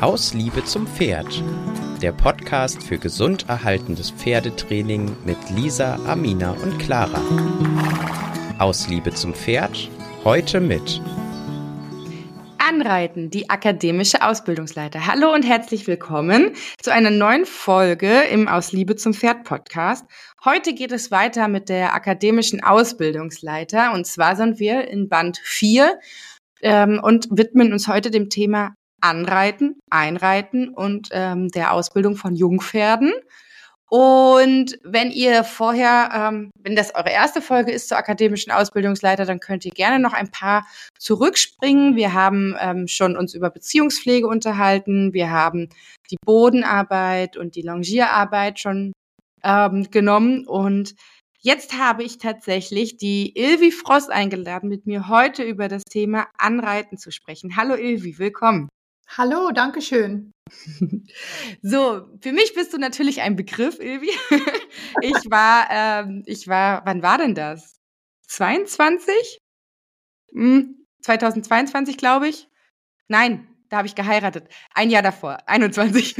Aus Liebe zum Pferd. Der Podcast für gesund erhaltendes Pferdetraining mit Lisa, Amina und Clara. Aus Liebe zum Pferd. Heute mit Anreiten, die akademische Ausbildungsleiter. Hallo und herzlich willkommen zu einer neuen Folge im Aus Liebe zum Pferd Podcast. Heute geht es weiter mit der akademischen Ausbildungsleiter und zwar sind wir in Band 4 ähm, und widmen uns heute dem Thema Anreiten, Einreiten und ähm, der Ausbildung von Jungpferden. Und wenn ihr vorher, ähm, wenn das eure erste Folge ist zur akademischen Ausbildungsleiter, dann könnt ihr gerne noch ein paar zurückspringen. Wir haben ähm, schon uns über Beziehungspflege unterhalten. Wir haben die Bodenarbeit und die Longierarbeit schon ähm, genommen. Und jetzt habe ich tatsächlich die Ilvi Frost eingeladen, mit mir heute über das Thema Anreiten zu sprechen. Hallo Ilvi, willkommen. Hallo, danke schön. So, für mich bist du natürlich ein Begriff, Ilvi. Ich war, ähm, ich war, wann war denn das? 22? Hm, 2022, glaube ich. Nein, da habe ich geheiratet. Ein Jahr davor, 21.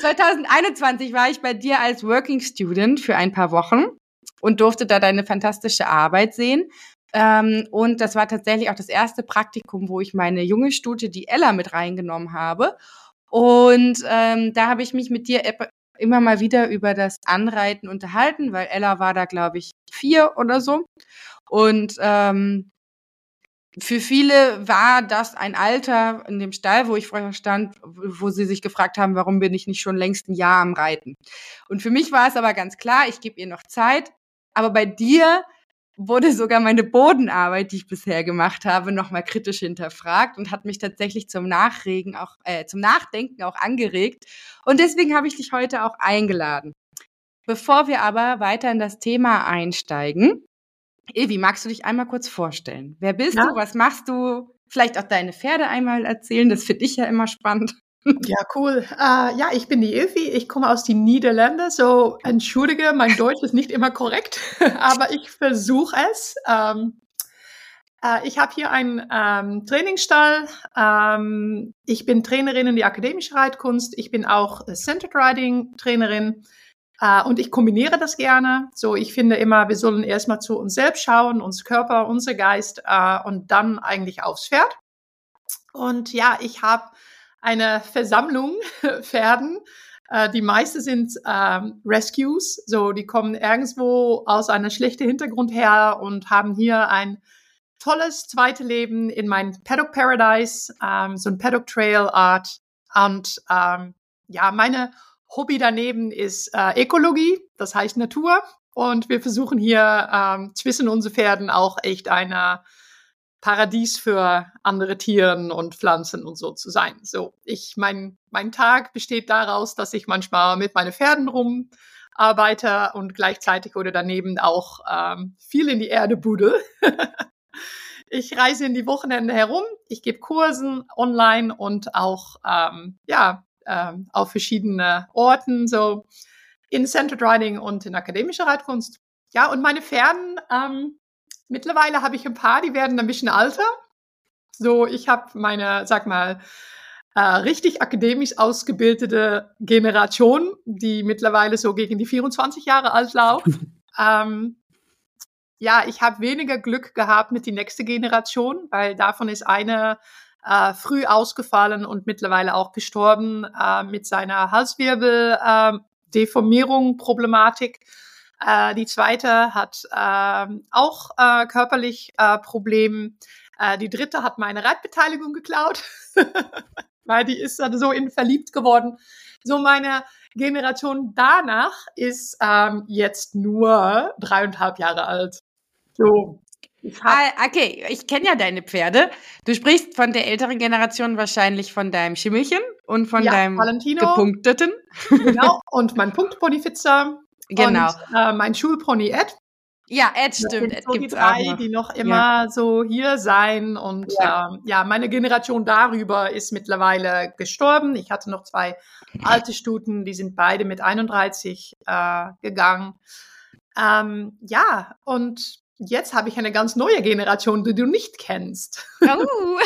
2021 war ich bei dir als Working Student für ein paar Wochen und durfte da deine fantastische Arbeit sehen. Ähm, und das war tatsächlich auch das erste Praktikum, wo ich meine junge Stute, die Ella, mit reingenommen habe. Und ähm, da habe ich mich mit dir immer mal wieder über das Anreiten unterhalten, weil Ella war da, glaube ich, vier oder so. Und ähm, für viele war das ein Alter in dem Stall, wo ich vorher stand, wo sie sich gefragt haben, warum bin ich nicht schon längst ein Jahr am Reiten. Und für mich war es aber ganz klar, ich gebe ihr noch Zeit. Aber bei dir wurde sogar meine Bodenarbeit, die ich bisher gemacht habe, nochmal kritisch hinterfragt und hat mich tatsächlich zum Nachregen auch, äh, zum Nachdenken auch angeregt. Und deswegen habe ich dich heute auch eingeladen. Bevor wir aber weiter in das Thema einsteigen, Evi, magst du dich einmal kurz vorstellen? Wer bist ja. du? Was machst du? Vielleicht auch deine Pferde einmal erzählen. Das finde ich ja immer spannend. Ja, cool. Uh, ja, ich bin die Ilvi. Ich komme aus den Niederlanden. So, entschuldige, mein Deutsch ist nicht immer korrekt, aber ich versuche es. Um, uh, ich habe hier einen um, ähm, Trainingsstall. Um, ich bin Trainerin in die akademische Reitkunst. Ich bin auch Centered Riding Trainerin. Uh, und ich kombiniere das gerne. So, ich finde immer, wir sollen erstmal zu uns selbst schauen, uns Körper, unser Geist und dann eigentlich aufs Pferd. Und ja, ich habe eine Versammlung Pferden. Äh, die meisten sind ähm, Rescues, so die kommen irgendwo aus einem schlechten Hintergrund her und haben hier ein tolles zweite Leben in mein Paddock Paradise, ähm, so ein Paddock Trail Art. Und ähm, ja, meine Hobby daneben ist äh, Ökologie, das heißt Natur. Und wir versuchen hier ähm, zwischen unseren Pferden auch echt eine Paradies für andere Tieren und Pflanzen und so zu sein. So, ich, mein, mein Tag besteht daraus, dass ich manchmal mit meinen Pferden rumarbeite und gleichzeitig oder daneben auch ähm, viel in die Erde bude. ich reise in die Wochenende herum, ich gebe Kursen online und auch, ähm, ja, ähm, auf verschiedene Orten, so in Centered Riding und in akademischer Reitkunst. Ja, und meine Pferden, ähm, Mittlerweile habe ich ein paar, die werden ein bisschen alter. So, ich habe meine, sag mal, äh, richtig akademisch ausgebildete Generation, die mittlerweile so gegen die 24 Jahre alt läuft. ähm, ja, ich habe weniger Glück gehabt mit die nächste Generation, weil davon ist eine äh, früh ausgefallen und mittlerweile auch gestorben äh, mit seiner Halswirbel äh, die zweite hat äh, auch äh, körperlich äh, Probleme. Äh, die dritte hat meine Reitbeteiligung geklaut, weil die ist dann so in verliebt geworden. So meine Generation danach ist ähm, jetzt nur dreieinhalb Jahre alt. So. Ah, okay, ich kenne ja deine Pferde. Du sprichst von der älteren Generation wahrscheinlich von deinem Schimmelchen und von ja, deinem Valentino, gepunkteten. Genau, und mein Punktponifitzer Genau. Und äh, mein Schulpony Ed. Ja, Ed stimmt. Ed so die drei, noch. die noch immer ja. so hier sein. Und ja. Ähm, ja, meine Generation darüber ist mittlerweile gestorben. Ich hatte noch zwei alte Stuten, die sind beide mit 31 äh, gegangen. Ähm, ja, und jetzt habe ich eine ganz neue Generation, die du nicht kennst. Oh.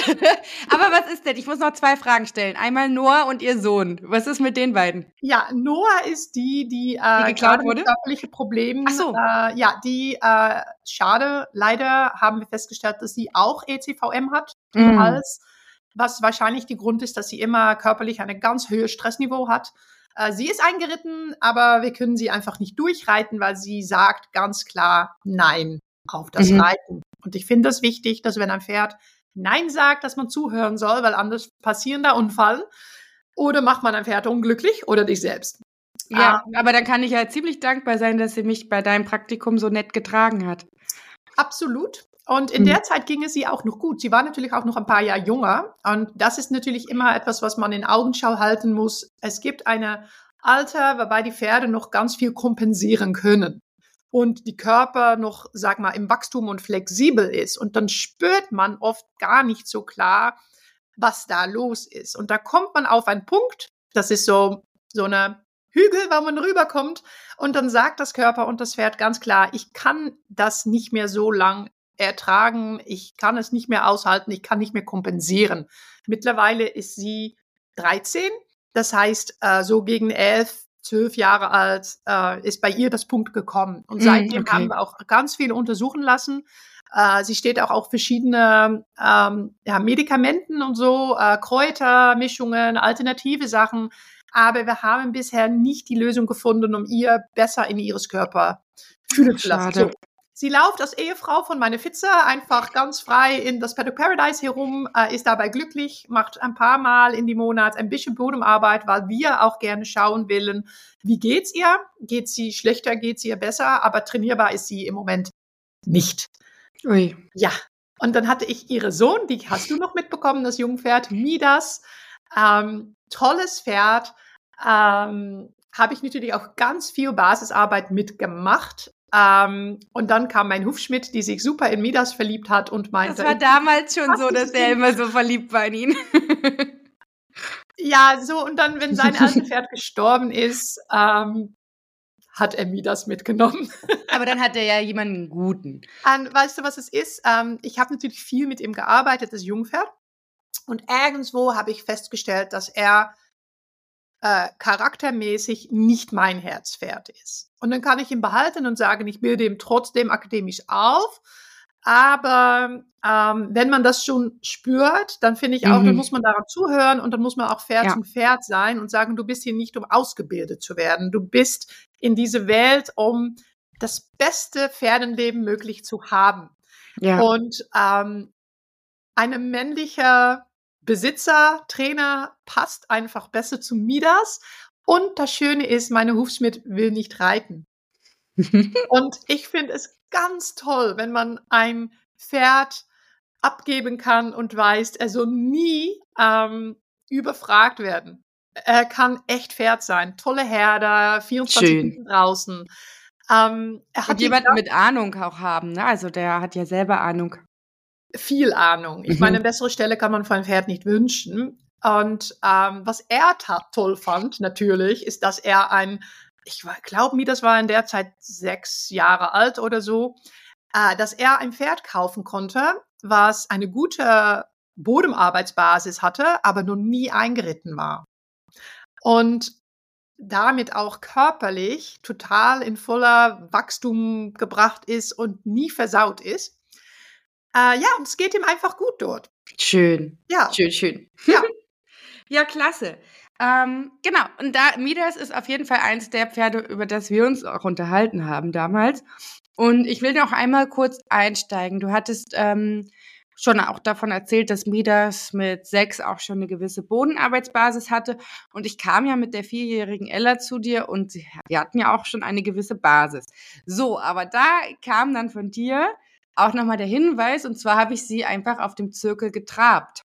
Aber was ist denn? Ich muss noch zwei Fragen stellen. Einmal Noah und ihr Sohn. Was ist mit den beiden? Ja, Noah ist die, die, äh, die geklaut wurde. körperliche Probleme. Ach so. Äh, ja, die äh, schade. Leider haben wir festgestellt, dass sie auch ECVM hat Mm. Hals, was wahrscheinlich der Grund ist, dass sie immer körperlich ein ganz hohes Stressniveau hat. Äh, sie ist eingeritten, aber wir können sie einfach nicht durchreiten, weil sie sagt ganz klar Nein auf das Mhm. Reiten. Und ich finde es wichtig, dass wenn ein Pferd Nein sagt, dass man zuhören soll, weil anders passieren da Unfall. Oder macht man ein Pferd unglücklich oder dich selbst. Ja, aber dann kann ich ja ziemlich dankbar sein, dass sie mich bei deinem Praktikum so nett getragen hat. Absolut. Und in Mhm. der Zeit ging es sie auch noch gut. Sie war natürlich auch noch ein paar Jahre jünger. Und das ist natürlich immer etwas, was man in Augenschau halten muss. Es gibt eine Alter, wobei die Pferde noch ganz viel kompensieren können. Und die Körper noch, sag mal, im Wachstum und flexibel ist. Und dann spürt man oft gar nicht so klar, was da los ist. Und da kommt man auf einen Punkt, das ist so, so eine Hügel, wo man rüberkommt. Und dann sagt das Körper und das Pferd ganz klar, ich kann das nicht mehr so lang ertragen, ich kann es nicht mehr aushalten, ich kann nicht mehr kompensieren. Mittlerweile ist sie 13, das heißt, äh, so gegen 11, 12 Jahre alt äh, ist bei ihr das Punkt gekommen. Und Mm, seitdem okay. haben wir auch ganz viel untersuchen lassen. Äh, sie steht auch auf verschiedene ähm, ja, Medikamenten und so, äh, Kräutermischungen, alternative Sachen. Aber wir haben bisher nicht die Lösung gefunden, um ihr besser in ihres Körper fühlen zu lassen. So. Sie läuft als Ehefrau von meine Fitze einfach ganz frei in das Paddock Paradise herum, äh, ist dabei glücklich, macht ein paar Mal in die Monat ein bisschen Bodenarbeit, weil wir auch gerne schauen wollen, wie geht's ihr? Geht sie schlechter, geht sie ihr besser? Aber trainierbar ist sie im Moment nicht. Ui. Ja. Und dann hatte ich ihre Sohn, die hast du noch mitbekommen, das Jungpferd Midas. Ähm, tolles Pferd. Ähm, Habe ich natürlich auch ganz viel Basisarbeit mitgemacht. Ähm, und dann kam mein Hufschmidt, die sich super in Midas verliebt hat und meinte, Das war damals schon so, dass er immer so verliebt war in ihn. ja, so, und dann, wenn sein Pferd gestorben ist, ähm, hat er Midas mitgenommen. Aber dann hat er ja jemanden guten. Und weißt du, was es ist? Ähm, ich habe natürlich viel mit ihm gearbeitet, das Jungpferd. Und irgendwo habe ich festgestellt, dass er äh, charaktermäßig nicht mein Herzpferd ist. Und dann kann ich ihn behalten und sagen, ich bilde ihm trotzdem akademisch auf. Aber ähm, wenn man das schon spürt, dann finde ich auch, Mhm. dann muss man daran zuhören und dann muss man auch Pferd Ja. zum Pferd sein und sagen, du bist hier nicht, um ausgebildet zu werden. Du bist in diese Welt, um das beste Pferdenleben möglich zu haben. Ja. Und ähm, ein männlicher Besitzer, Trainer passt einfach besser zu Midas. Und das Schöne ist, meine Hufschmidt will nicht reiten. Und ich finde es ganz toll, wenn man ein Pferd abgeben kann und weiß, er soll nie ähm, überfragt werden. Er kann echt Pferd sein. Tolle Herder, 24 Schön. Stunden draußen. Ähm, er hat Und jemanden mit Ahnung auch haben, ne? Also der hat ja selber Ahnung. Viel Ahnung. Ich Mhm. meine, eine bessere Stelle kann man für ein Pferd nicht wünschen. Und ähm, was er toll fand, natürlich, ist, dass er ein, ich glaube mir, das war in der Zeit sechs Jahre alt oder so, äh, dass er ein Pferd kaufen konnte, was eine gute Bodenarbeitsbasis hatte, aber noch nie eingeritten war. Und damit auch körperlich total in voller Wachstum gebracht ist und nie versaut ist. Äh, ja, und es geht ihm einfach gut dort. Schön. Ja, Schön, schön. Ja. ja, klasse. Ähm, genau, und da Midas ist auf jeden Fall eins der Pferde, über das wir uns auch unterhalten haben damals. Und ich will noch einmal kurz einsteigen. Du hattest ähm, schon auch davon erzählt, dass Midas mit sechs auch schon eine gewisse Bodenarbeitsbasis hatte. Und ich kam ja mit der vierjährigen Ella zu dir und sie, wir hatten ja auch schon eine gewisse Basis. So, aber da kam dann von dir auch nochmal der Hinweis, und zwar habe ich sie einfach auf dem Zirkel getrabt.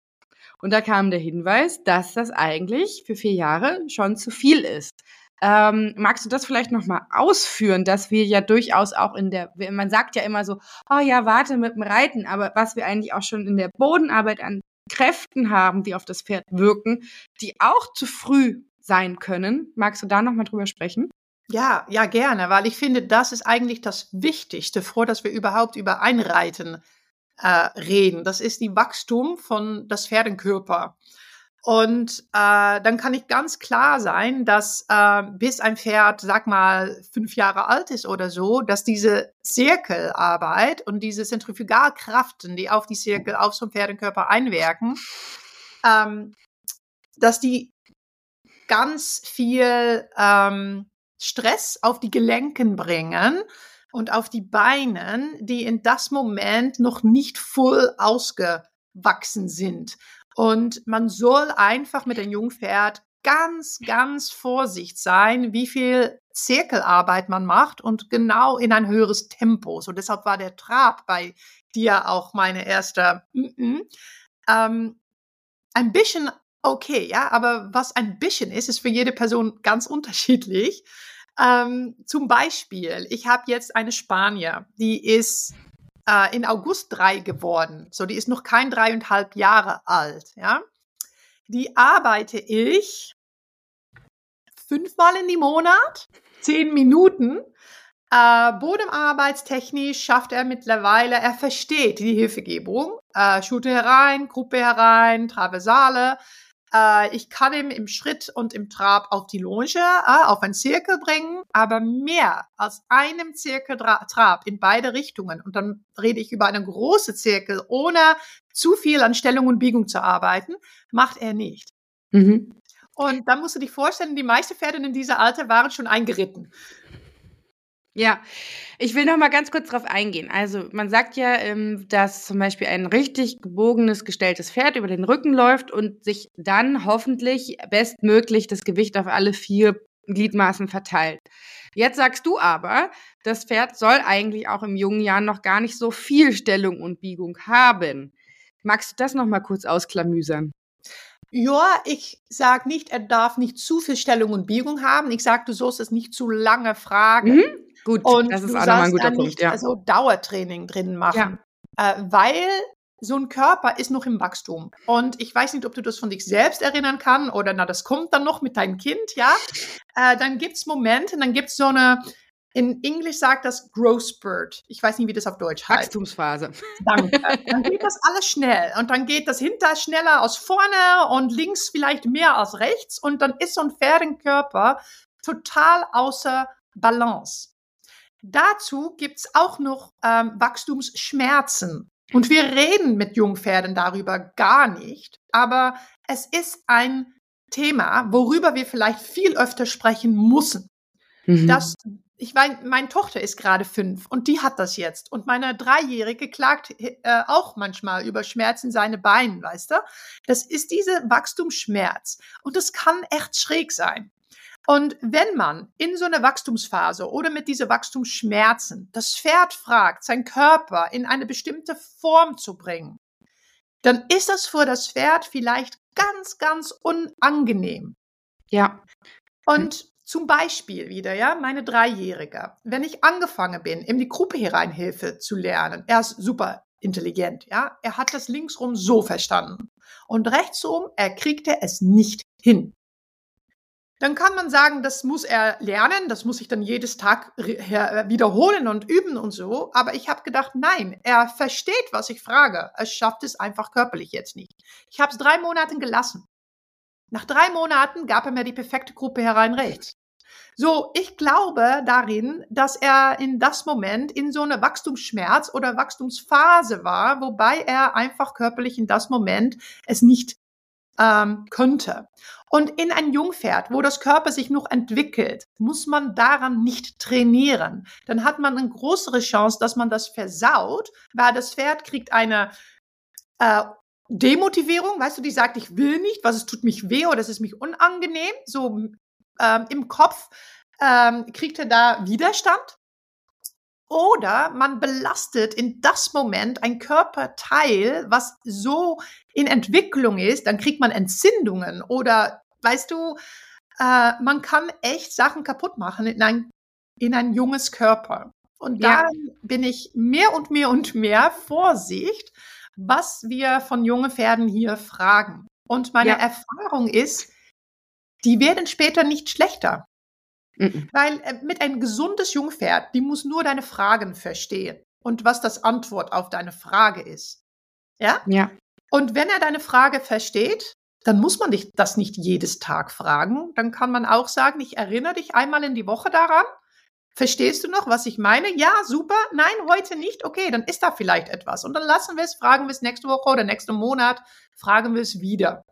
Und da kam der Hinweis, dass das eigentlich für vier Jahre schon zu viel ist. Ähm, magst du das vielleicht nochmal ausführen, dass wir ja durchaus auch in der, man sagt ja immer so, oh ja, warte mit dem Reiten, aber was wir eigentlich auch schon in der Bodenarbeit an Kräften haben, die auf das Pferd wirken, die auch zu früh sein können. Magst du da nochmal drüber sprechen? Ja, ja, gerne, weil ich finde, das ist eigentlich das Wichtigste, vor dass wir überhaupt über Einreiten äh, reden. Das ist die Wachstum von das Pferdenkörper. Und äh, dann kann ich ganz klar sein, dass äh, bis ein Pferd, sag mal, fünf Jahre alt ist oder so, dass diese Zirkelarbeit und diese Zentrifugalkraften, die auf die Zirkel, auf so einen Pferdenkörper einwirken, ähm, dass die ganz viel ähm, Stress auf die Gelenken bringen und auf die Beinen, die in das Moment noch nicht voll ausgewachsen sind. Und man soll einfach mit dem Jungpferd ganz, ganz vorsichtig sein, wie viel Zirkelarbeit man macht und genau in ein höheres Tempo. So deshalb war der Trab bei dir auch meine erste. Mm -mm. Ähm, ein bisschen okay, ja, aber was ein bisschen ist, ist für jede Person ganz unterschiedlich. Ähm, zum Beispiel, ich habe jetzt eine Spanier, die ist äh, in August drei geworden. So, die ist noch kein dreieinhalb Jahre alt, ja. Die arbeite ich fünfmal in die Monat, zehn Minuten. Äh, Bodenarbeitstechnisch schafft er mittlerweile, er versteht die Hilfegebung. Äh, Schute herein, Gruppe herein, Traversale. Äh, ich kann ihn im Schritt und im Trab auf die Longe, äh, auf einen Zirkel bringen, aber mehr als einem Zirkeltrab in beide Richtungen. Und dann rede ich über einen großen Zirkel, ohne zu viel an Stellung und Biegung zu arbeiten, macht er nicht. Mhm. Und dann musst du dich vorstellen, die meisten Pferde in dieser Alter waren schon eingeritten. Ja, ich will noch mal ganz kurz darauf eingehen. Also man sagt ja, ähm, dass zum Beispiel ein richtig gebogenes, gestelltes Pferd über den Rücken läuft und sich dann hoffentlich bestmöglich das Gewicht auf alle vier Gliedmaßen verteilt. Jetzt sagst du aber, das Pferd soll eigentlich auch im jungen Jahr noch gar nicht so viel Stellung und Biegung haben. Magst du das noch mal kurz ausklamüsern? Ja, ich sag nicht, er darf nicht zu viel Stellung und Biegung haben. Ich sag, du sollst es nicht zu lange fragen. Mhm. Gut, und das ist auch nochmal ein guter Punkt. Nicht, ja. Also Dauertraining drin machen, ja. äh, weil so ein Körper ist noch im Wachstum. Und ich weiß nicht, ob du das von dich selbst erinnern kannst oder na, das kommt dann noch mit deinem Kind, ja. Äh, dann gibt's Momente, dann gibt's so eine, in Englisch sagt das Growth Spurt. Ich weiß nicht, wie das auf Deutsch heißt. Wachstumsphase. Danke. Dann geht das alles schnell. Und dann geht das hinter schneller aus vorne und links vielleicht mehr als rechts. Und dann ist so ein Pferdenkörper total außer Balance. Dazu gibt's auch noch ähm, Wachstumsschmerzen. Und wir reden mit Jungpferden darüber gar nicht, aber es ist ein Thema, worüber wir vielleicht viel öfter sprechen müssen. Mhm. Das, ich meine, meine Tochter ist gerade fünf und die hat das jetzt. Und meine Dreijährige klagt äh, auch manchmal über Schmerzen in seine Beine, weißt du? Das ist diese Wachstumsschmerz. Und das kann echt schräg sein. Und wenn man in so einer Wachstumsphase oder mit dieser Wachstumsschmerzen das Pferd fragt, sein Körper in eine bestimmte Form zu bringen, dann ist das für das Pferd vielleicht ganz, ganz unangenehm. Ja. Und zum Beispiel wieder, ja, meine Dreijährige, wenn ich angefangen bin, in die Gruppe Hereinhilfe zu lernen, er ist super intelligent, ja, er hat das linksrum so verstanden und rechtsrum, er kriegte es nicht hin dann kann man sagen, das muss er lernen, das muss ich dann jedes Tag wiederholen und üben und so. Aber ich habe gedacht, nein, er versteht, was ich frage. Er schafft es einfach körperlich jetzt nicht. Ich habe es drei Monate gelassen. Nach drei Monaten gab er mir die perfekte Gruppe herein rechts. So, ich glaube darin, dass er in das Moment in so einer Wachstumsschmerz oder Wachstumsphase war, wobei er einfach körperlich in das Moment es nicht ähm, könnte. Und in ein Jungpferd, wo das Körper sich noch entwickelt, muss man daran nicht trainieren. Dann hat man eine größere Chance, dass man das versaut, weil das Pferd kriegt eine äh, Demotivierung, weißt du, die sagt, ich will nicht, was es tut mich weh oder es ist mich unangenehm. So ähm, im Kopf ähm, kriegt er da Widerstand oder man belastet in das Moment ein Körperteil, was so in Entwicklung ist, dann kriegt man Entzündungen oder weißt du, äh, man kann echt Sachen kaputt machen in ein, in ein junges Körper. Und ja. da bin ich mehr und mehr und mehr Vorsicht, was wir von jungen Pferden hier fragen. Und meine ja. Erfahrung ist, die werden später nicht schlechter. Mhm. Weil äh, mit ein gesundes Jungpferd, die muss nur deine Fragen verstehen und was das Antwort auf deine Frage ist. Ja? Ja. Und wenn er deine Frage versteht, dann muss man dich das nicht jedes Tag fragen. Dann kann man auch sagen, ich erinnere dich einmal in die Woche daran. Verstehst du noch, was ich meine? Ja, super. Nein, heute nicht. Okay, dann ist da vielleicht etwas. Und dann lassen wir es, fragen wir es nächste Woche oder nächsten Monat, fragen wir es wieder.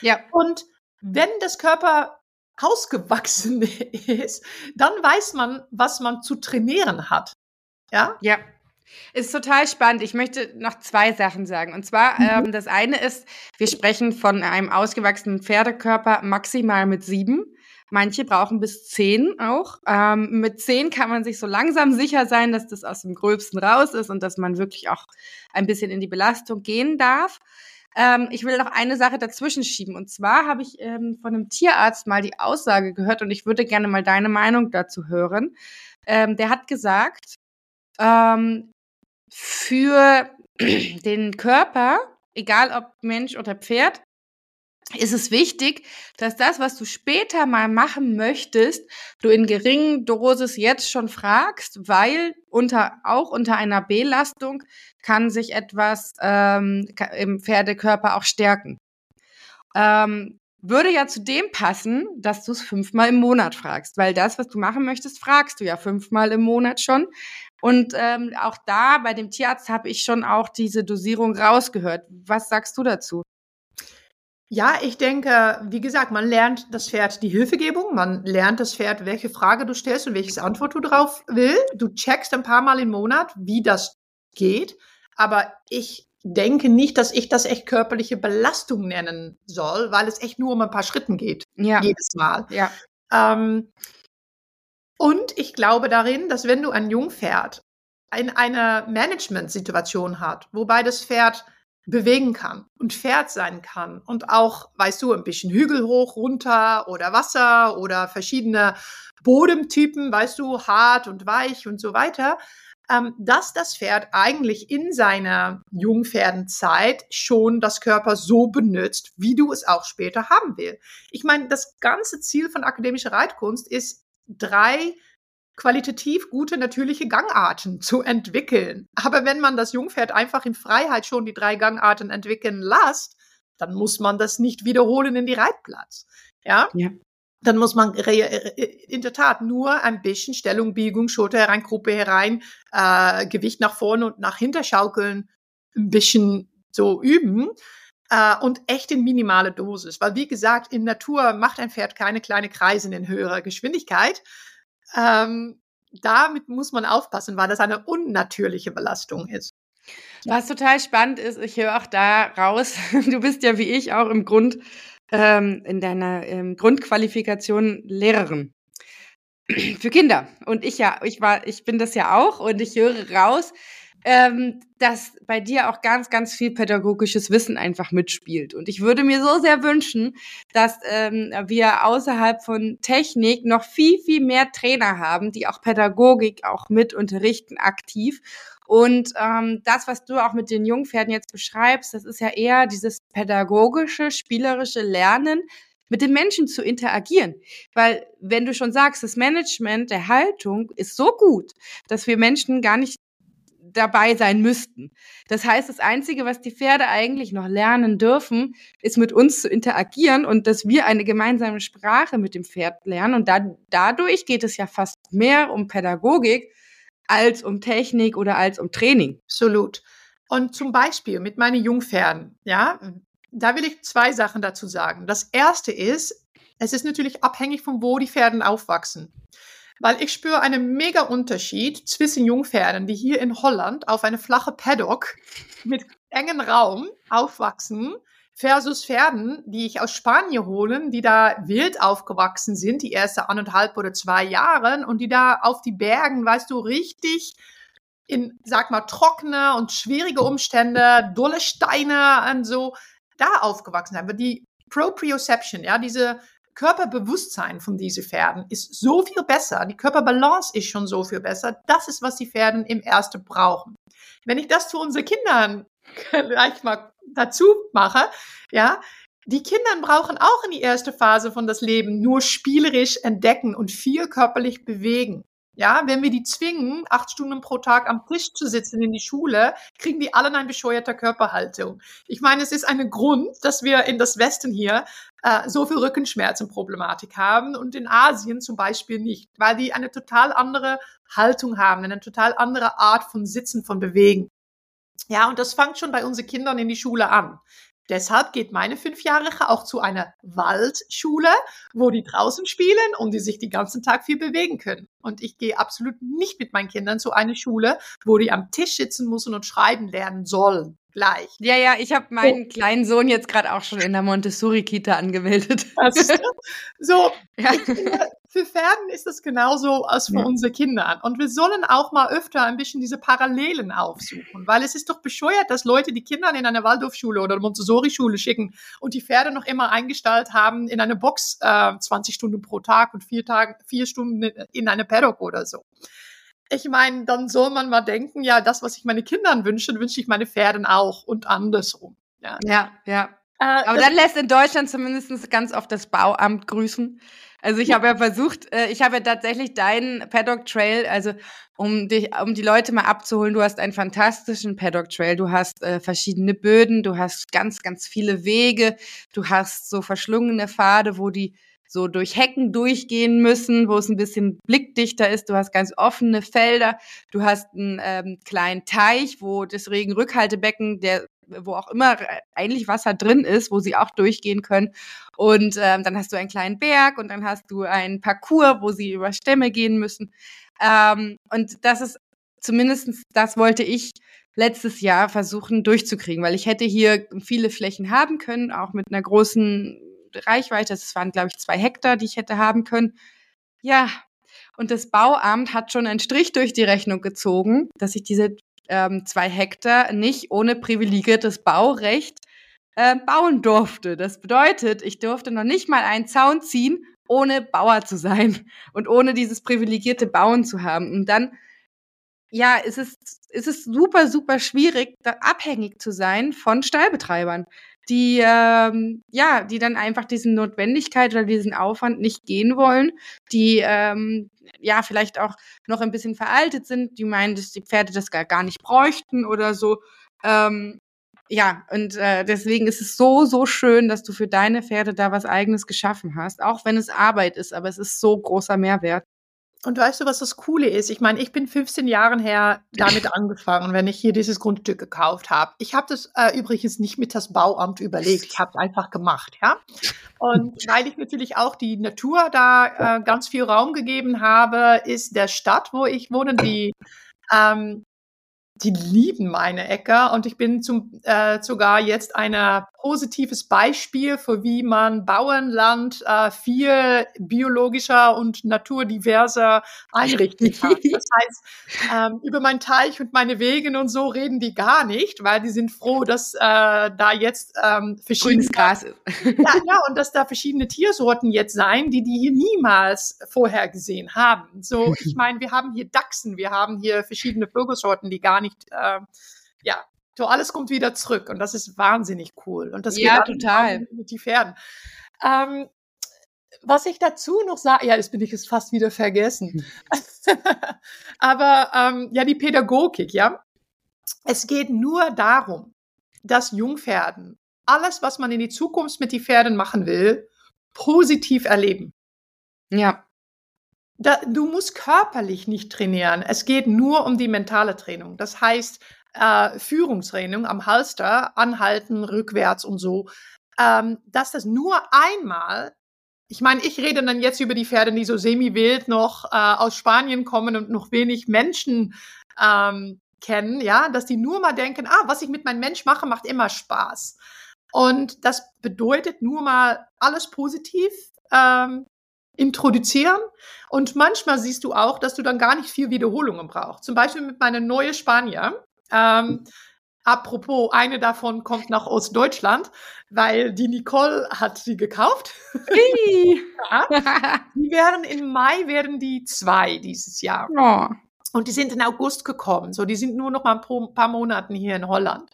Ja. Und wenn das Körper ausgewachsen ist, dann weiß man, was man zu trainieren hat. Ja? Ja. Ist total spannend. Ich möchte noch zwei Sachen sagen. Und zwar, mhm. ähm, das eine ist, wir sprechen von einem ausgewachsenen Pferdekörper maximal mit sieben. Manche brauchen bis zehn auch. Ähm, mit zehn kann man sich so langsam sicher sein, dass das aus dem Gröbsten raus ist und dass man wirklich auch ein bisschen in die Belastung gehen darf. Ähm, ich will noch eine Sache dazwischen schieben. Und zwar habe ich ähm, von einem Tierarzt mal die Aussage gehört und ich würde gerne mal deine Meinung dazu hören. Ähm, der hat gesagt, ähm, für den Körper, egal ob Mensch oder Pferd, ist es wichtig, dass das, was du später mal machen möchtest, du in geringen Dosis jetzt schon fragst, weil unter, auch unter einer Belastung kann sich etwas ähm, im Pferdekörper auch stärken. Ähm, würde ja zu dem passen, dass du es fünfmal im Monat fragst, weil das, was du machen möchtest, fragst du ja fünfmal im Monat schon. Und ähm, auch da bei dem Tierarzt habe ich schon auch diese Dosierung rausgehört. Was sagst du dazu? Ja, ich denke, wie gesagt, man lernt das Pferd die Hilfegebung, man lernt das Pferd, welche Frage du stellst und welches Antwort du drauf will. Du checkst ein paar Mal im Monat, wie das geht. Aber ich denke nicht, dass ich das echt körperliche Belastung nennen soll, weil es echt nur um ein paar Schritten geht. Ja. Jedes Mal. Ja. Ähm, und ich glaube darin, dass wenn du ein Jungpferd in einer Management-Situation hat, wobei das Pferd bewegen kann und Pferd sein kann und auch, weißt du, ein bisschen Hügel hoch, runter oder Wasser oder verschiedene Bodentypen, weißt du, hart und weich und so weiter, ähm, dass das Pferd eigentlich in seiner Jungpferdenzeit schon das Körper so benutzt, wie du es auch später haben will. Ich meine, das ganze Ziel von akademischer Reitkunst ist drei qualitativ gute natürliche Gangarten zu entwickeln. Aber wenn man das Jungpferd einfach in Freiheit schon die drei Gangarten entwickeln lässt, dann muss man das nicht wiederholen in die Reitplatz. Ja? ja. Dann muss man in der Tat nur ein bisschen Stellung, Biegung, Schulter herein, Gruppe herein, äh, Gewicht nach vorne und nach hinter schaukeln, ein bisschen so üben äh, und echt in minimale Dosis. Weil wie gesagt, in Natur macht ein Pferd keine kleine Kreise in höherer Geschwindigkeit, ähm, damit muss man aufpassen, weil das eine unnatürliche Belastung ist. Was total spannend ist, ich höre auch da raus, du bist ja wie ich auch im Grund, ähm, in deiner ähm, Grundqualifikation Lehrerin für Kinder. Und ich ja, ich war, ich bin das ja auch und ich höre raus, ähm, dass bei dir auch ganz, ganz viel pädagogisches Wissen einfach mitspielt. Und ich würde mir so sehr wünschen, dass ähm, wir außerhalb von Technik noch viel, viel mehr Trainer haben, die auch Pädagogik auch mit unterrichten aktiv. Und ähm, das, was du auch mit den Jungpferden jetzt beschreibst, das ist ja eher dieses pädagogische, spielerische Lernen, mit den Menschen zu interagieren. Weil wenn du schon sagst, das Management der Haltung ist so gut, dass wir Menschen gar nicht dabei sein müssten. Das heißt, das Einzige, was die Pferde eigentlich noch lernen dürfen, ist mit uns zu interagieren und dass wir eine gemeinsame Sprache mit dem Pferd lernen. Und da, dadurch geht es ja fast mehr um Pädagogik als um Technik oder als um Training. Absolut. Und zum Beispiel mit meinen Jungpferden, ja, da will ich zwei Sachen dazu sagen. Das erste ist, es ist natürlich abhängig von wo die Pferden aufwachsen. Weil ich spüre einen mega Unterschied zwischen Jungpferden, die hier in Holland auf eine flache Paddock mit engen Raum aufwachsen, versus Pferden, die ich aus Spanien holen, die da wild aufgewachsen sind, die erste anderthalb oder zwei Jahre und die da auf die Bergen, weißt du, richtig in, sag mal, trockene und schwierige Umstände, dulle Steine und so, da aufgewachsen haben. Die Proprioception, ja, diese Körperbewusstsein von diesen Pferden ist so viel besser, die Körperbalance ist schon so viel besser. Das ist, was die Pferden im Ersten brauchen. Wenn ich das zu unseren Kindern gleich mal dazu mache, ja, die Kinder brauchen auch in die erste Phase von das Leben nur spielerisch entdecken und viel körperlich bewegen. Ja, wenn wir die zwingen, acht Stunden pro Tag am Tisch zu sitzen in die Schule, kriegen die alle eine bescheuerte Körperhaltung. Ich meine, es ist ein Grund, dass wir in das Westen hier äh, so viel Rückenschmerzenproblematik haben und in Asien zum Beispiel nicht, weil die eine total andere Haltung haben, eine total andere Art von Sitzen, von Bewegen. Ja, und das fängt schon bei unseren Kindern in die Schule an. Deshalb geht meine Fünfjährige auch zu einer Waldschule, wo die draußen spielen und die sich den ganzen Tag viel bewegen können. Und ich gehe absolut nicht mit meinen Kindern zu einer Schule, wo die am Tisch sitzen müssen und schreiben lernen sollen gleich. Ja, ja, ich habe meinen oh. kleinen Sohn jetzt gerade auch schon in der Montessori-Kita angemeldet. so, ja. für Pferden ist das genauso als für ja. unsere Kinder. Und wir sollen auch mal öfter ein bisschen diese Parallelen aufsuchen, weil es ist doch bescheuert, dass Leute die Kinder in eine Waldorfschule oder Montessori-Schule schicken und die Pferde noch immer eingestellt haben in eine Box äh, 20 Stunden pro Tag und vier, Tage, vier Stunden in eine Paddock oder so ich meine, dann soll man mal denken, ja, das, was ich meine Kindern wünsche, wünsche ich meine Pferden auch und andersrum. Ja, ja. ja. Äh, Aber dann lässt in Deutschland zumindest ganz oft das Bauamt grüßen. Also ich habe ja versucht, äh, ich habe ja tatsächlich deinen Paddock Trail, also um dich, um die Leute mal abzuholen, du hast einen fantastischen Paddock Trail, du hast äh, verschiedene Böden, du hast ganz, ganz viele Wege, du hast so verschlungene Pfade, wo die so durch Hecken durchgehen müssen, wo es ein bisschen blickdichter ist. Du hast ganz offene Felder. Du hast einen ähm, kleinen Teich, wo das Regenrückhaltebecken, der wo auch immer eigentlich Wasser drin ist, wo sie auch durchgehen können. Und ähm, dann hast du einen kleinen Berg und dann hast du einen Parcours, wo sie über Stämme gehen müssen. Ähm, und das ist zumindestens das wollte ich letztes Jahr versuchen durchzukriegen, weil ich hätte hier viele Flächen haben können, auch mit einer großen Reichweite. Es waren, glaube ich, zwei Hektar, die ich hätte haben können. Ja, und das Bauamt hat schon einen Strich durch die Rechnung gezogen, dass ich diese ähm, zwei Hektar nicht ohne privilegiertes Baurecht äh, bauen durfte. Das bedeutet, ich durfte noch nicht mal einen Zaun ziehen, ohne Bauer zu sein und ohne dieses privilegierte Bauen zu haben. Und dann, ja, ist es, ist es super, super schwierig, da abhängig zu sein von Stallbetreibern die ähm, ja, die dann einfach diesen Notwendigkeit oder diesen Aufwand nicht gehen wollen, die ähm, ja vielleicht auch noch ein bisschen veraltet sind, die meinen, dass die Pferde das gar, gar nicht bräuchten oder so. Ähm, ja, und äh, deswegen ist es so, so schön, dass du für deine Pferde da was eigenes geschaffen hast, auch wenn es Arbeit ist, aber es ist so großer Mehrwert. Und weißt du, was das Coole ist? Ich meine, ich bin 15 Jahre her damit angefangen, wenn ich hier dieses Grundstück gekauft habe. Ich habe das äh, übrigens nicht mit das Bauamt überlegt, ich habe es einfach gemacht, ja. Und weil ich natürlich auch die Natur da äh, ganz viel Raum gegeben habe, ist der Stadt, wo ich wohne, die ähm, die lieben meine Äcker und ich bin zum, äh, sogar jetzt ein positives Beispiel für wie man Bauernland äh, viel biologischer und naturdiverser einrichten kann. Das heißt, ähm, über meinen Teich und meine Wegen und so reden die gar nicht, weil die sind froh, dass äh, da jetzt ähm, verschiedene Gras ist. ja, ja, und dass da verschiedene Tiersorten jetzt sein, die die hier niemals vorher gesehen haben. So, ich meine, wir haben hier Dachsen, wir haben hier verschiedene Vogelsorten, die gar nicht, äh, ja, so alles kommt wieder zurück und das ist wahnsinnig cool. Und das ja, total. Mit die Pferden. Ähm, was ich dazu noch sage, ja, das bin ich jetzt fast wieder vergessen. Aber ähm, ja, die Pädagogik, ja. Es geht nur darum, dass Jungpferden alles, was man in die Zukunft mit den Pferden machen will, positiv erleben. Ja. Da, du musst körperlich nicht trainieren. Es geht nur um die mentale Training. Das heißt, äh, Führungstraining am Halster, anhalten, rückwärts und so, ähm, dass das nur einmal ich meine, ich rede dann jetzt über die Pferde, die so semi-wild noch äh, aus Spanien kommen und noch wenig Menschen ähm, kennen, ja, dass die nur mal denken, ah, was ich mit meinem Mensch mache, macht immer Spaß. Und das bedeutet nur mal alles positiv ähm, introduzieren. Und manchmal siehst du auch, dass du dann gar nicht viel Wiederholungen brauchst. Zum Beispiel mit meiner neuen Spanier. Ähm, apropos, eine davon kommt nach Ostdeutschland, weil die Nicole hat sie gekauft. ja. Die werden im Mai werden die zwei dieses Jahr. Oh. Und die sind in August gekommen. So, die sind nur noch mal ein paar Monaten hier in Holland.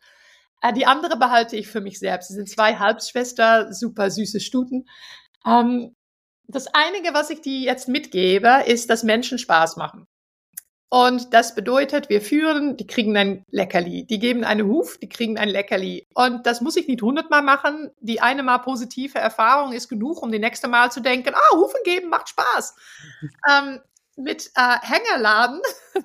Äh, die andere behalte ich für mich selbst. Sie sind zwei Halbschwester, super süße Stuten. Ähm, das Einige, was ich dir jetzt mitgebe, ist, dass Menschen Spaß machen. Und das bedeutet, wir führen, die kriegen ein Leckerli. Die geben einen Huf, die kriegen ein Leckerli. Und das muss ich nicht hundertmal machen. Die eine Mal positive Erfahrung ist genug, um die nächste Mal zu denken, ah, Hufe geben macht Spaß. ähm, mit äh, Hängerladen,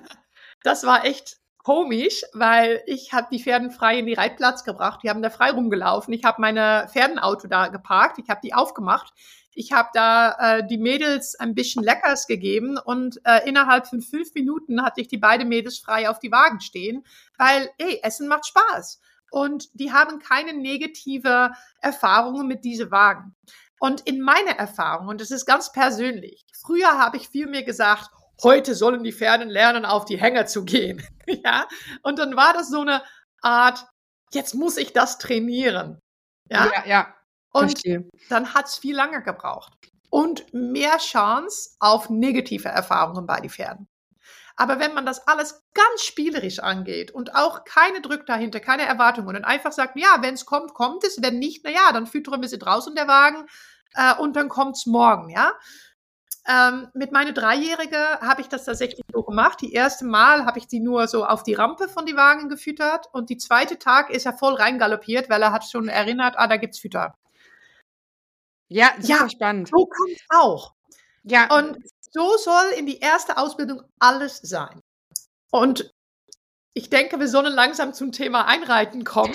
das war echt komisch, weil ich habe die Pferden frei in die Reitplatz gebracht. Die haben da frei rumgelaufen. Ich habe meine Pferdenauto da geparkt. Ich habe die aufgemacht. Ich habe da äh, die Mädels ein bisschen Leckers gegeben und äh, innerhalb von fünf Minuten hatte ich die beiden Mädels frei auf die Wagen stehen, weil, hey, Essen macht Spaß. Und die haben keine negative Erfahrungen mit diesen Wagen. Und in meiner Erfahrung, und das ist ganz persönlich, früher habe ich viel mehr gesagt, heute sollen die Pferde lernen, auf die Hänger zu gehen. ja. Und dann war das so eine Art, jetzt muss ich das trainieren. Ja, ja. ja. Und Verstehe. dann hat es viel länger gebraucht. Und mehr Chance auf negative Erfahrungen bei den Pferden. Aber wenn man das alles ganz spielerisch angeht und auch keine Druck dahinter, keine Erwartungen und einfach sagt, ja, wenn es kommt, kommt es, wenn nicht, na ja, dann füttern wir sie draußen der Wagen äh, und dann kommt es morgen, ja. Ähm, mit meiner Dreijährige habe ich das tatsächlich so gemacht. Die erste Mal habe ich sie nur so auf die Rampe von die Wagen gefüttert und die zweite Tag ist er voll reingaloppiert, weil er hat schon erinnert, ah, da gibt's Fütter. Ja, super ja, spannend. So kommt auch. Ja. Und so soll in die erste Ausbildung alles sein. Und ich denke, wir sollen langsam zum Thema Einreiten kommen.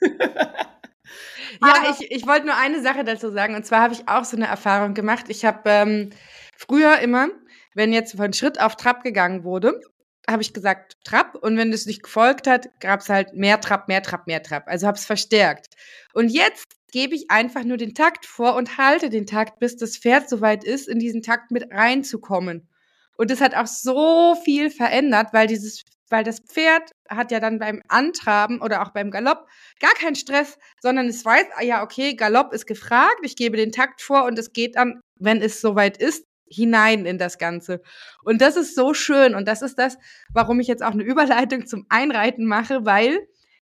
ja, ich, ich wollte nur eine Sache dazu sagen. Und zwar habe ich auch so eine Erfahrung gemacht. Ich habe ähm, früher immer, wenn jetzt von Schritt auf Trab gegangen wurde, habe ich gesagt Trab und wenn es nicht gefolgt hat, gab es halt mehr Trab, mehr Trab, mehr Trab. Also habe es verstärkt. Und jetzt gebe ich einfach nur den Takt vor und halte den Takt, bis das Pferd soweit ist, in diesen Takt mit reinzukommen. Und das hat auch so viel verändert, weil dieses, weil das Pferd hat ja dann beim Antraben oder auch beim Galopp gar keinen Stress, sondern es weiß, ah ja, okay, Galopp ist gefragt, ich gebe den Takt vor und es geht dann, wenn es soweit ist, hinein in das Ganze. Und das ist so schön und das ist das, warum ich jetzt auch eine Überleitung zum Einreiten mache, weil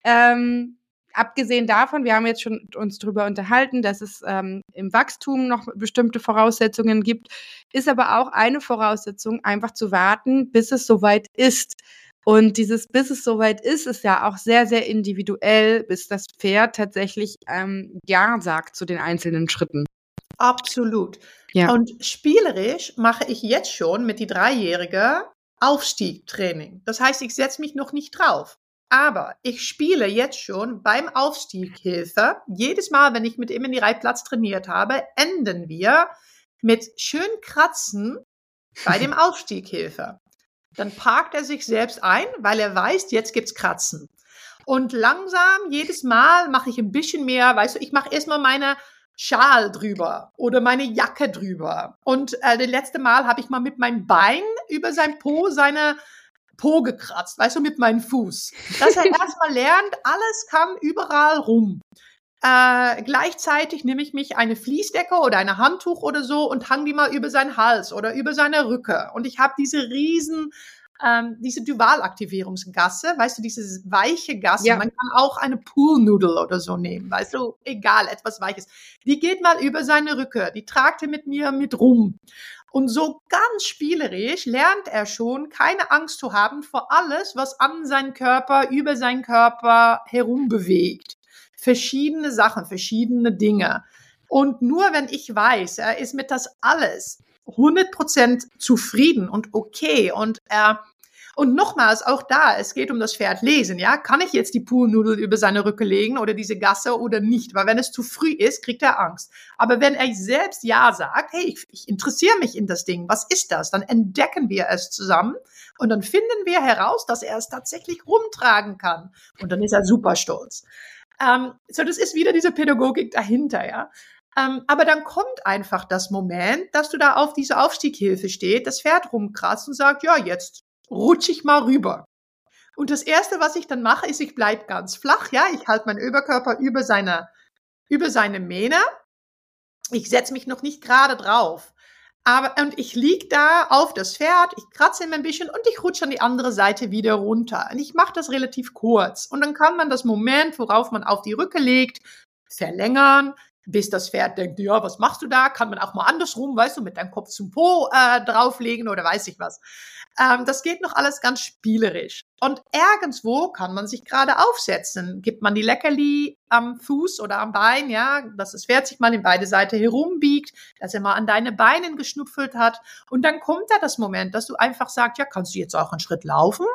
ähm, abgesehen davon, wir haben jetzt schon uns darüber unterhalten, dass es ähm, im Wachstum noch bestimmte Voraussetzungen gibt, ist aber auch eine Voraussetzung, einfach zu warten, bis es soweit ist. Und dieses bis es soweit ist, ist ja auch sehr, sehr individuell, bis das Pferd tatsächlich ähm, Ja sagt zu den einzelnen Schritten. Absolut. Ja. Und spielerisch mache ich jetzt schon mit die Dreijährige Aufstiegtraining. Das heißt, ich setze mich noch nicht drauf. Aber ich spiele jetzt schon beim Aufstieghilfe. Jedes Mal, wenn ich mit ihm in die Reitplatz trainiert habe, enden wir mit schön Kratzen bei dem Aufstieghilfe. Dann parkt er sich selbst ein, weil er weiß, jetzt gibt's Kratzen. Und langsam, jedes Mal mache ich ein bisschen mehr, weißt du, ich mache erstmal meine Schal drüber oder meine Jacke drüber. Und äh, das letzte Mal habe ich mal mit meinem Bein über sein Po seine Po gekratzt, weißt du, mit meinem Fuß. Dass er erstmal lernt, alles kann überall rum. Äh, gleichzeitig nehme ich mich eine Fließdecke oder ein Handtuch oder so und hang die mal über seinen Hals oder über seine Rücke. Und ich habe diese riesen, ähm, diese Dualaktivierungsgasse, weißt du, diese weiche Gasse. Ja. Man kann auch eine Poolnudel oder so nehmen, weißt du, egal, etwas Weiches. Die geht mal über seine Rücke, die tragte mit mir mit rum. Und so ganz spielerisch lernt er schon, keine Angst zu haben vor alles, was an seinem Körper, über seinen Körper herum bewegt. Verschiedene Sachen, verschiedene Dinge. Und nur wenn ich weiß, er ist mit das alles 100% zufrieden und okay und er und nochmals, auch da, es geht um das Pferd lesen, ja. Kann ich jetzt die Poolnudel über seine Rücke legen oder diese Gasse oder nicht? Weil wenn es zu früh ist, kriegt er Angst. Aber wenn er selbst Ja sagt, hey, ich, ich interessiere mich in das Ding, was ist das? Dann entdecken wir es zusammen und dann finden wir heraus, dass er es tatsächlich rumtragen kann. Und dann ist er super stolz. Ähm, so, das ist wieder diese Pädagogik dahinter, ja. Ähm, aber dann kommt einfach das Moment, dass du da auf diese Aufstieghilfe steht, das Pferd rumkratzt und sagt, ja, jetzt rutsche ich mal rüber. Und das erste, was ich dann mache, ist, ich bleib ganz flach, ja, ich halte meinen Oberkörper über seine, über seine Mähne. Ich setze mich noch nicht gerade drauf. Aber, und ich lieg da auf das Pferd, ich kratze ihm ein bisschen und ich rutsche an die andere Seite wieder runter. Und ich mache das relativ kurz. Und dann kann man das Moment, worauf man auf die Rücke legt, verlängern, bis das Pferd denkt, ja, was machst du da? Kann man auch mal andersrum, weißt du, mit deinem Kopf zum Po äh, drauflegen oder weiß ich was. Ähm, das geht noch alles ganz spielerisch. Und irgendwo kann man sich gerade aufsetzen. Gibt man die Leckerli am Fuß oder am Bein, ja, dass das Pferd sich mal in beide Seiten herumbiegt, dass er mal an deine Beinen geschnupfelt hat. Und dann kommt da das Moment, dass du einfach sagst, ja, kannst du jetzt auch einen Schritt laufen?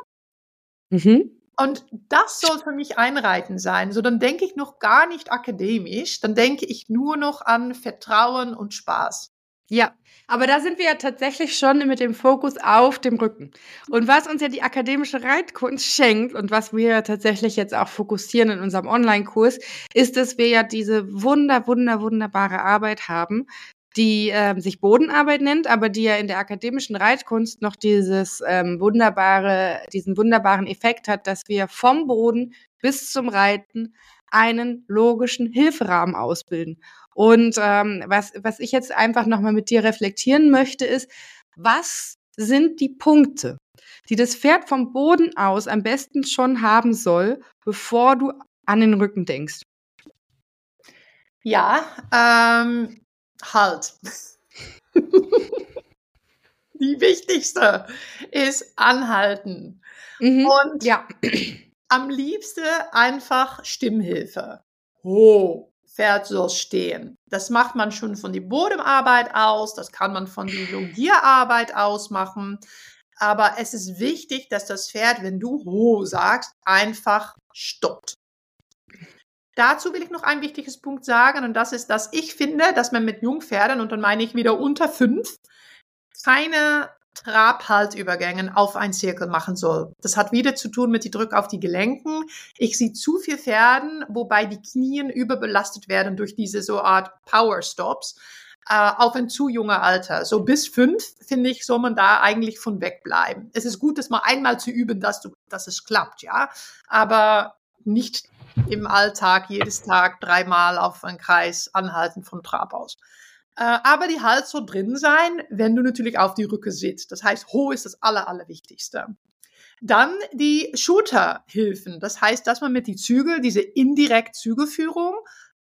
Mhm. Und das soll für mich einreiten sein. So, dann denke ich noch gar nicht akademisch, dann denke ich nur noch an Vertrauen und Spaß. Ja, aber da sind wir ja tatsächlich schon mit dem Fokus auf dem Rücken. Und was uns ja die akademische Reitkunst schenkt und was wir ja tatsächlich jetzt auch fokussieren in unserem Online-Kurs, ist, dass wir ja diese wunder, wunder, wunderbare Arbeit haben, die ähm, sich Bodenarbeit nennt, aber die ja in der akademischen Reitkunst noch dieses ähm, wunderbare, diesen wunderbaren Effekt hat, dass wir vom Boden bis zum Reiten einen logischen Hilferahmen ausbilden. Und ähm, was, was ich jetzt einfach nochmal mit dir reflektieren möchte, ist, was sind die Punkte, die das Pferd vom Boden aus am besten schon haben soll, bevor du an den Rücken denkst? Ja, ähm, halt. Die wichtigste ist anhalten. Mhm, Und ja. am liebsten einfach Stimmhilfe. Oh, Pferd soll stehen. Das macht man schon von der Bodenarbeit aus, das kann man von der Logierarbeit aus machen. Aber es ist wichtig, dass das Pferd, wenn du ho sagst, einfach stoppt. Dazu will ich noch ein wichtiges Punkt sagen und das ist, dass ich finde, dass man mit Jungpferden, und dann meine ich wieder unter fünf, keine Trabhaltübergängen auf einen Zirkel machen soll. Das hat wieder zu tun mit die Druck auf die Gelenken. Ich sehe zu viel Pferden, wobei die Knien überbelastet werden durch diese so Art Power Stops äh, auf ein zu junger Alter. So bis fünf, finde ich, soll man da eigentlich von wegbleiben. Es ist gut, das mal einmal zu üben, dass, du, dass es klappt, ja. Aber nicht im Alltag jedes Tag dreimal auf einen Kreis anhalten von Trab aus. Äh, aber die Hals soll drin sein, wenn du natürlich auf die Rücke sitzt. Das heißt, ho ist das aller, allerwichtigste. Dann die Shooter-Hilfen. Das heißt, dass man mit die Zügel, diese indirekt Zügelführung,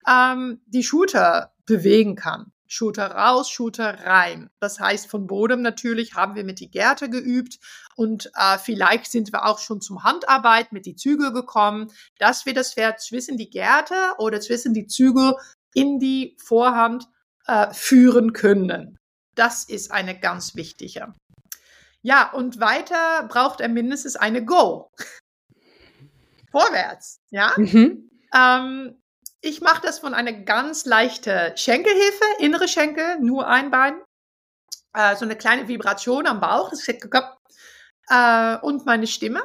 ähm, die Shooter bewegen kann. Shooter raus, Shooter rein. Das heißt, von Bodem natürlich haben wir mit die Gärte geübt und äh, vielleicht sind wir auch schon zum Handarbeit mit die Zügel gekommen, dass wir das Pferd zwischen die Gärte oder zwischen die Zügel in die Vorhand äh, führen können. Das ist eine ganz wichtige. Ja, und weiter braucht er mindestens eine Go. Vorwärts, ja. Mhm. Ähm, ich mache das von einer ganz leichten Schenkelhilfe, innere Schenkel, nur ein Bein. Äh, so eine kleine Vibration am Bauch äh, und meine Stimme.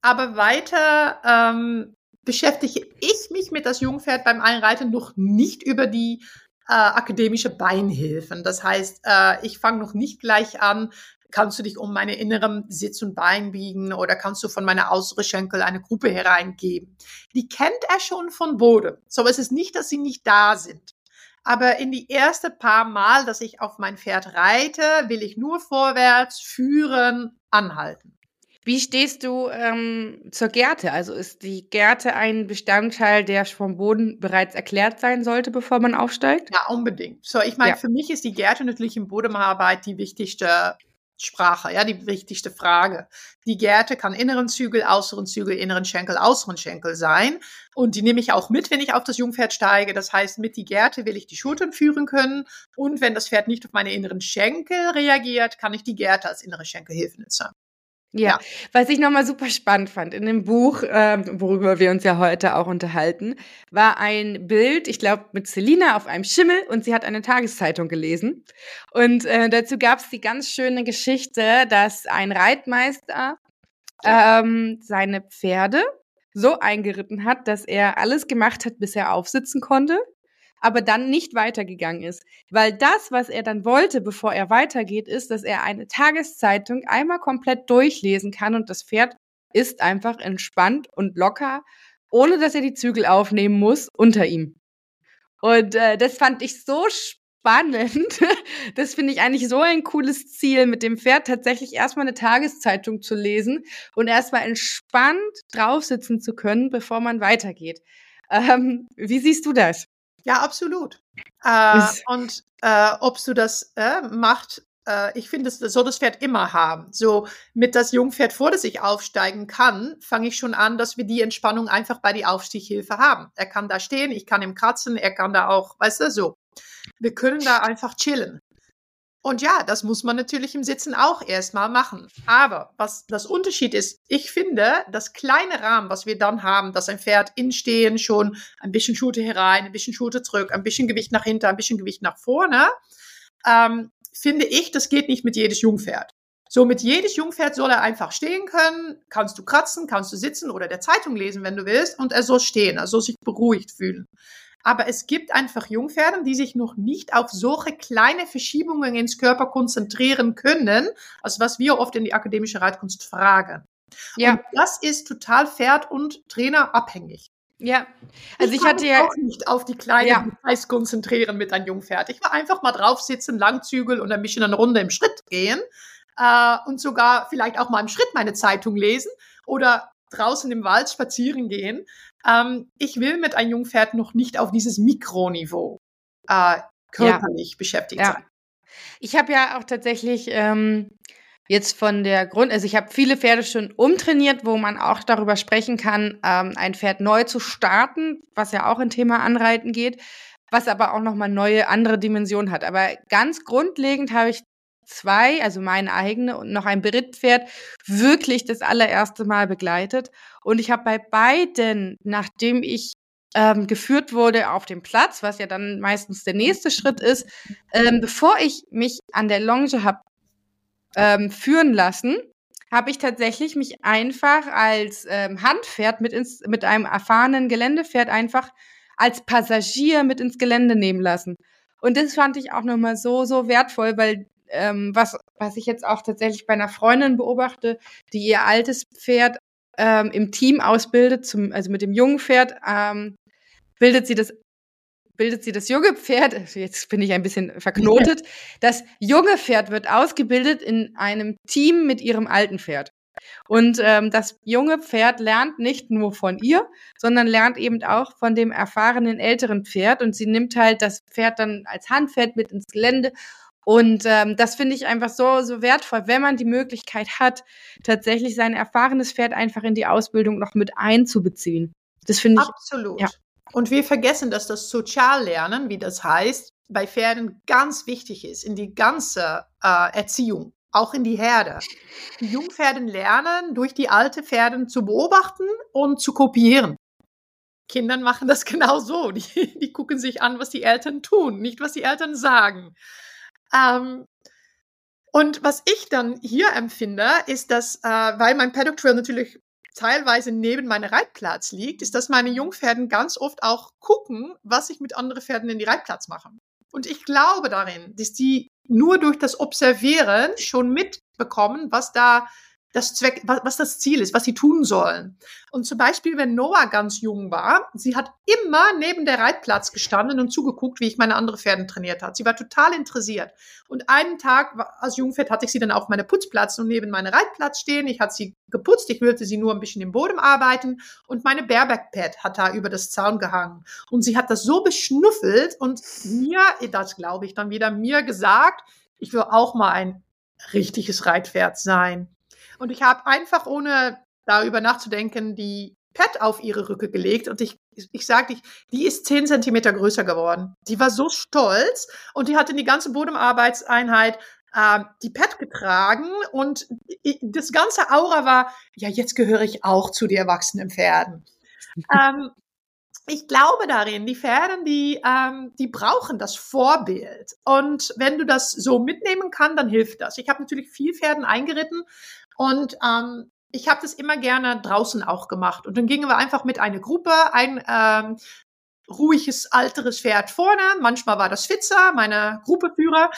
Aber weiter ähm, beschäftige ich mich mit das Jungpferd beim Einreiten noch nicht über die äh, akademische Beinhilfen. Das heißt, äh, ich fange noch nicht gleich an, kannst du dich um meine inneren Sitz und Bein biegen oder kannst du von meiner äußeren Schenkel eine Gruppe hereingeben. Die kennt er schon von Boden. So ist es nicht, dass sie nicht da sind. Aber in die erste paar Mal, dass ich auf mein Pferd reite, will ich nur vorwärts führen, anhalten. Wie stehst du ähm, zur Gerte? Also ist die Gerte ein Bestandteil, der vom Boden bereits erklärt sein sollte, bevor man aufsteigt? Ja, unbedingt. So, ich meine, ja. für mich ist die Gerte natürlich im Bodenarbeit die wichtigste Sprache, ja, die wichtigste Frage. Die Gerte kann inneren Zügel, äußeren Zügel, inneren Schenkel, äußeren Schenkel sein. Und die nehme ich auch mit, wenn ich auf das Jungpferd steige. Das heißt, mit die Gerte will ich die Schultern führen können. Und wenn das Pferd nicht auf meine inneren Schenkel reagiert, kann ich die Gerte als innere Schenkelhilfe nutzen. Ja, was ich nochmal super spannend fand in dem Buch, ähm, worüber wir uns ja heute auch unterhalten, war ein Bild, ich glaube, mit Selina auf einem Schimmel und sie hat eine Tageszeitung gelesen. Und äh, dazu gab es die ganz schöne Geschichte, dass ein Reitmeister ähm, seine Pferde so eingeritten hat, dass er alles gemacht hat, bis er aufsitzen konnte aber dann nicht weitergegangen ist. Weil das, was er dann wollte, bevor er weitergeht, ist, dass er eine Tageszeitung einmal komplett durchlesen kann und das Pferd ist einfach entspannt und locker, ohne dass er die Zügel aufnehmen muss, unter ihm. Und äh, das fand ich so spannend. Das finde ich eigentlich so ein cooles Ziel, mit dem Pferd tatsächlich erstmal eine Tageszeitung zu lesen und erstmal entspannt draufsitzen zu können, bevor man weitergeht. Ähm, wie siehst du das? Ja, absolut. Äh, und äh, ob du das äh, macht, äh, ich finde, das soll das Pferd immer haben. So mit das Jungpferd vor das ich aufsteigen kann, fange ich schon an, dass wir die Entspannung einfach bei die Aufstichhilfe haben. Er kann da stehen, ich kann ihm kratzen, er kann da auch, weißt du, so. Wir können da einfach chillen. Und ja, das muss man natürlich im Sitzen auch erstmal machen. Aber was das Unterschied ist, ich finde, das kleine Rahmen, was wir dann haben, dass ein Pferd in Stehen schon ein bisschen Schute herein, ein bisschen Schute zurück, ein bisschen Gewicht nach hinten, ein bisschen Gewicht nach vorne, ähm, finde ich, das geht nicht mit jedes Jungpferd. So mit jedes Jungpferd soll er einfach stehen können, kannst du kratzen, kannst du sitzen oder der Zeitung lesen, wenn du willst, und er soll stehen, er soll sich beruhigt fühlen. Aber es gibt einfach Jungpferde, die sich noch nicht auf solche kleine Verschiebungen ins Körper konzentrieren können, als was wir oft in die akademische Reitkunst fragen. Ja. Und das ist total Pferd und Trainer abhängig. Ja, also ich, ich hatte ja auch nicht auf die kleinen ja. Details konzentrieren mit einem Jungpferd. Ich war einfach mal drauf sitzen, Langzügel und ein bisschen eine Runde im Schritt gehen äh, und sogar vielleicht auch mal im Schritt meine Zeitung lesen oder draußen im Wald spazieren gehen. Ähm, ich will mit einem Jungpferd noch nicht auf dieses Mikroniveau äh, körperlich ja. beschäftigt ja. sein. Ich habe ja auch tatsächlich ähm, jetzt von der Grund, also ich habe viele Pferde schon umtrainiert, wo man auch darüber sprechen kann, ähm, ein Pferd neu zu starten, was ja auch in Thema Anreiten geht, was aber auch nochmal neue andere Dimensionen hat. Aber ganz grundlegend habe ich zwei, also meine eigene und noch ein Berittpferd, wirklich das allererste Mal begleitet. Und ich habe bei beiden, nachdem ich ähm, geführt wurde auf dem Platz, was ja dann meistens der nächste Schritt ist, ähm, bevor ich mich an der Longe habe ähm, führen lassen, habe ich tatsächlich mich einfach als ähm, Handpferd mit, ins, mit einem erfahrenen Geländepferd einfach als Passagier mit ins Gelände nehmen lassen. Und das fand ich auch nochmal so, so wertvoll, weil ähm, was, was ich jetzt auch tatsächlich bei einer Freundin beobachte, die ihr altes Pferd ähm, im Team ausbildet, zum, also mit dem jungen Pferd, ähm, bildet sie das bildet sie das junge Pferd, jetzt bin ich ein bisschen verknotet, das junge Pferd wird ausgebildet in einem Team mit ihrem alten Pferd. Und ähm, das junge Pferd lernt nicht nur von ihr, sondern lernt eben auch von dem erfahrenen älteren Pferd. Und sie nimmt halt das Pferd dann als Handpferd mit ins Gelände. Und ähm, das finde ich einfach so, so wertvoll, wenn man die Möglichkeit hat, tatsächlich sein erfahrenes Pferd einfach in die Ausbildung noch mit einzubeziehen. Das finde ich. Absolut. Ja. Und wir vergessen, dass das Soziallernen, wie das heißt, bei Pferden ganz wichtig ist, in die ganze äh, Erziehung, auch in die Herde. Die Jungpferden lernen, durch die alte Pferden zu beobachten und zu kopieren. Kindern machen das genau so. Die, die gucken sich an, was die Eltern tun, nicht was die Eltern sagen. Ähm, und was ich dann hier empfinde, ist, dass, äh, weil mein Paddock Trail natürlich teilweise neben meinem Reitplatz liegt, ist, dass meine Jungpferden ganz oft auch gucken, was ich mit anderen Pferden in die Reitplatz mache. Und ich glaube darin, dass die nur durch das Observieren schon mitbekommen, was da das Zweck, was, das Ziel ist, was sie tun sollen. Und zum Beispiel, wenn Noah ganz jung war, sie hat immer neben der Reitplatz gestanden und zugeguckt, wie ich meine andere Pferden trainiert hat. Sie war total interessiert. Und einen Tag als Jungpferd hatte ich sie dann auf meinem Putzplatz und neben meinem Reitplatz stehen. Ich hatte sie geputzt, ich wollte sie nur ein bisschen im Boden arbeiten und meine Bareback-Pad hat da über das Zaun gehangen. Und sie hat das so beschnuffelt und mir, das glaube ich dann wieder, mir gesagt, ich will auch mal ein richtiges Reitpferd sein. Und ich habe einfach, ohne darüber nachzudenken, die Pet auf ihre Rücke gelegt und ich, ich sage dich, die ist zehn Zentimeter größer geworden. Die war so stolz und die hatte die ganze Bodenarbeitseinheit äh, die Pet getragen und das ganze Aura war, ja, jetzt gehöre ich auch zu den erwachsenen Pferden. ähm, ich glaube darin, die Pferde, die, ähm, die brauchen das Vorbild. Und wenn du das so mitnehmen kannst, dann hilft das. Ich habe natürlich viel Pferden eingeritten und ähm, ich habe das immer gerne draußen auch gemacht. Und dann gingen wir einfach mit einer Gruppe, ein ähm, ruhiges, alteres Pferd vorne. Manchmal war das Fitzer, meine Gruppeführer.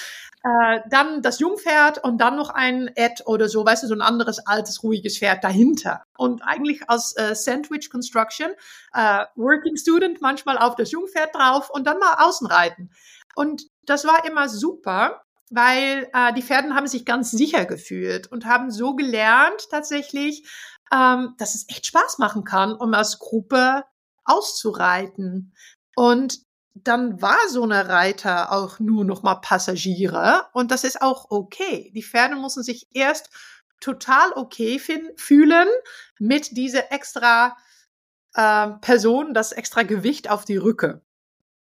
Äh, dann das Jungpferd und dann noch ein Ed oder so, weißt du, so ein anderes altes, ruhiges Pferd dahinter. Und eigentlich als äh, Sandwich Construction, äh, Working Student manchmal auf das Jungpferd drauf und dann mal außen reiten. Und das war immer super, weil äh, die Pferden haben sich ganz sicher gefühlt und haben so gelernt tatsächlich, ähm, dass es echt Spaß machen kann, um als Gruppe auszureiten. Und dann war so eine Reiter auch nur noch mal Passagiere und das ist auch okay. Die Pferde müssen sich erst total okay fühlen mit dieser extra äh, Person, das extra Gewicht auf die Rücke.